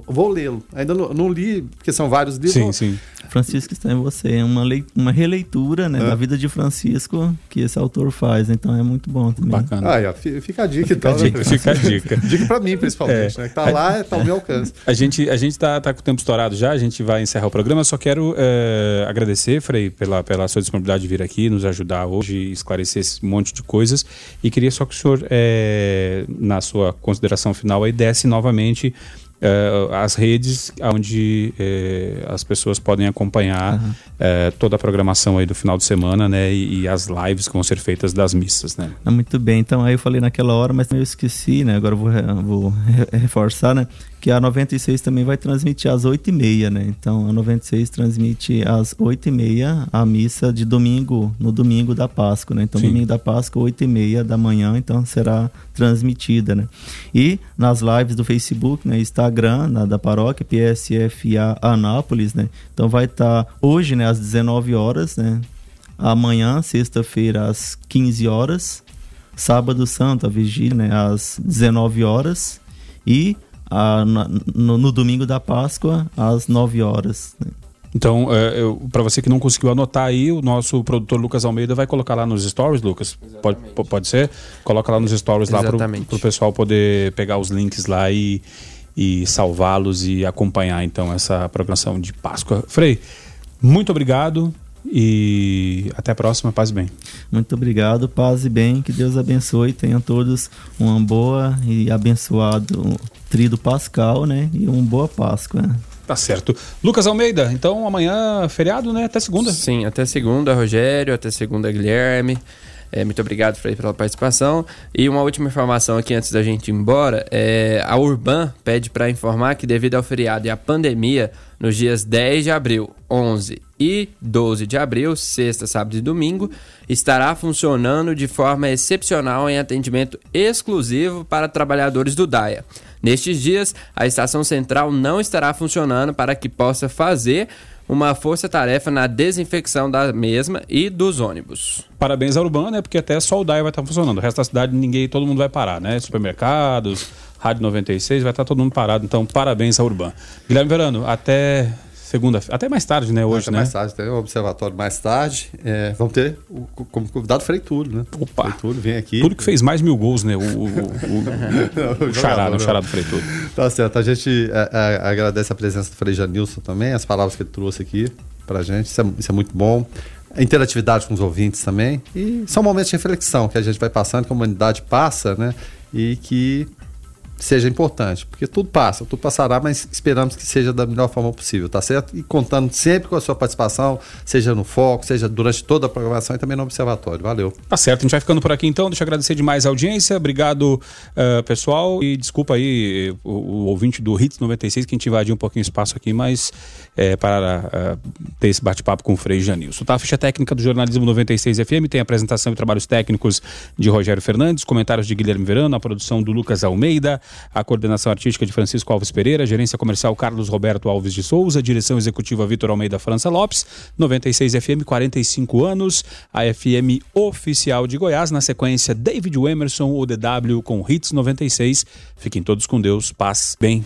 Vou lê-lo. Ainda não, não, li, porque são vários livros. Sim, sim. Francisco está em você. É uma, lei, uma releitura né, é. da vida de Francisco que esse autor faz. Então é muito bom também. Bacana. Ah, fica a dica fica então. A dica, fica a dica. *laughs* dica para mim, principalmente. É. Né, que tá lá, tá ao meu alcance. A gente, a gente tá, tá com o tempo estourado já, a gente vai encerrar o programa. Só quero é, agradecer, Frei, pela, pela sua disponibilidade de vir aqui, nos ajudar hoje, esclarecer esse monte de coisas. E queria só que o senhor, é, na sua consideração final, aí desse novamente uh, as redes onde uh, as pessoas podem acompanhar uhum. uh, toda a programação aí do final de semana, né? E, e, as lives que vão ser feitas das missas, né? Ah, muito bem. Então aí eu falei naquela hora, mas eu esqueci, né? Agora eu vou, vou *laughs* reforçar, né? Que a 96 também vai transmitir às 8h30, né? Então a 96 transmite às 8h30 a missa de domingo, no domingo da Páscoa, né? Então Sim. domingo da Páscoa, 8h30 da manhã, então será transmitida, né? E nas lives do Facebook, né? Instagram, na, da paróquia, PSFA Anápolis, né? Então vai estar tá hoje, né? Às 19 horas, né? Amanhã, sexta-feira, às 15 horas. Sábado Santo, a vigília, né? Às 19 horas. E a, no, no, domingo da Páscoa, às 9 horas. Né? Então, é, para você que não conseguiu anotar aí, o nosso produtor Lucas Almeida vai colocar lá nos stories, Lucas. Pode, pode ser? Coloca lá nos stories Exatamente. lá para o pessoal poder pegar os links lá e, e salvá-los e acompanhar então essa programação de Páscoa. Frei, muito obrigado e até a próxima, paz e bem. Muito obrigado, paz e bem, que Deus abençoe, tenham todos uma boa e abençoado trido pascal, né? E uma boa Páscoa. Tá certo. Lucas Almeida, então amanhã feriado, né? Até segunda. Sim, até segunda, Rogério, até segunda, Guilherme. É, muito obrigado, Frei, pela participação. E uma última informação aqui antes da gente ir embora. É, a Urban pede para informar que devido ao feriado e à pandemia, nos dias 10 de abril, 11 e 12 de abril, sexta, sábado e domingo, estará funcionando de forma excepcional em atendimento exclusivo para trabalhadores do DAIA. Nestes dias, a estação central não estará funcionando para que possa fazer uma força-tarefa na desinfecção da mesma e dos ônibus. Parabéns à Urbana, né? Porque até só o DAI vai estar funcionando. O resto da cidade, ninguém, todo mundo vai parar, né? Supermercados, Rádio 96, vai estar todo mundo parado. Então, parabéns à Urbana. Guilherme Verano, até segunda, até mais tarde, né? Hoje, até né? mais tarde, tem um observatório mais tarde. É, vamos ter o, como convidado Frei Túlio, né? Opa! Frei Túlio vem aqui. Tudo que fez mais mil gols, né? O, o, o, *laughs* o, o chará, o chará do Frei Túlio. Tá certo. A gente é, é, agradece a presença do Frei Janilson também, as palavras que ele trouxe aqui pra gente. Isso é, isso é muito bom. A interatividade com os ouvintes também. E são momentos de reflexão que a gente vai passando, que a humanidade passa, né? E que seja importante, porque tudo passa, tudo passará, mas esperamos que seja da melhor forma possível, tá certo? E contando sempre com a sua participação, seja no foco, seja durante toda a programação e também no observatório. Valeu. Tá certo, a gente vai ficando por aqui então. Deixa eu agradecer demais a audiência, obrigado uh, pessoal e desculpa aí o, o, ouvinte do Hits 96 que a gente invadiu um pouquinho o espaço aqui, mas é, para uh, ter esse bate-papo com o Frei Janilson. Tá? A ficha técnica do Jornalismo 96 FM tem apresentação e trabalhos técnicos de Rogério Fernandes, comentários de Guilherme Verano, a produção do Lucas Almeida, a coordenação artística de Francisco Alves Pereira, gerência comercial Carlos Roberto Alves de Souza, direção executiva Vitor Almeida França Lopes, 96 FM 45 anos, a FM oficial de Goiás, na sequência David Emerson, o DW com Hits 96. Fiquem todos com Deus, paz, bem.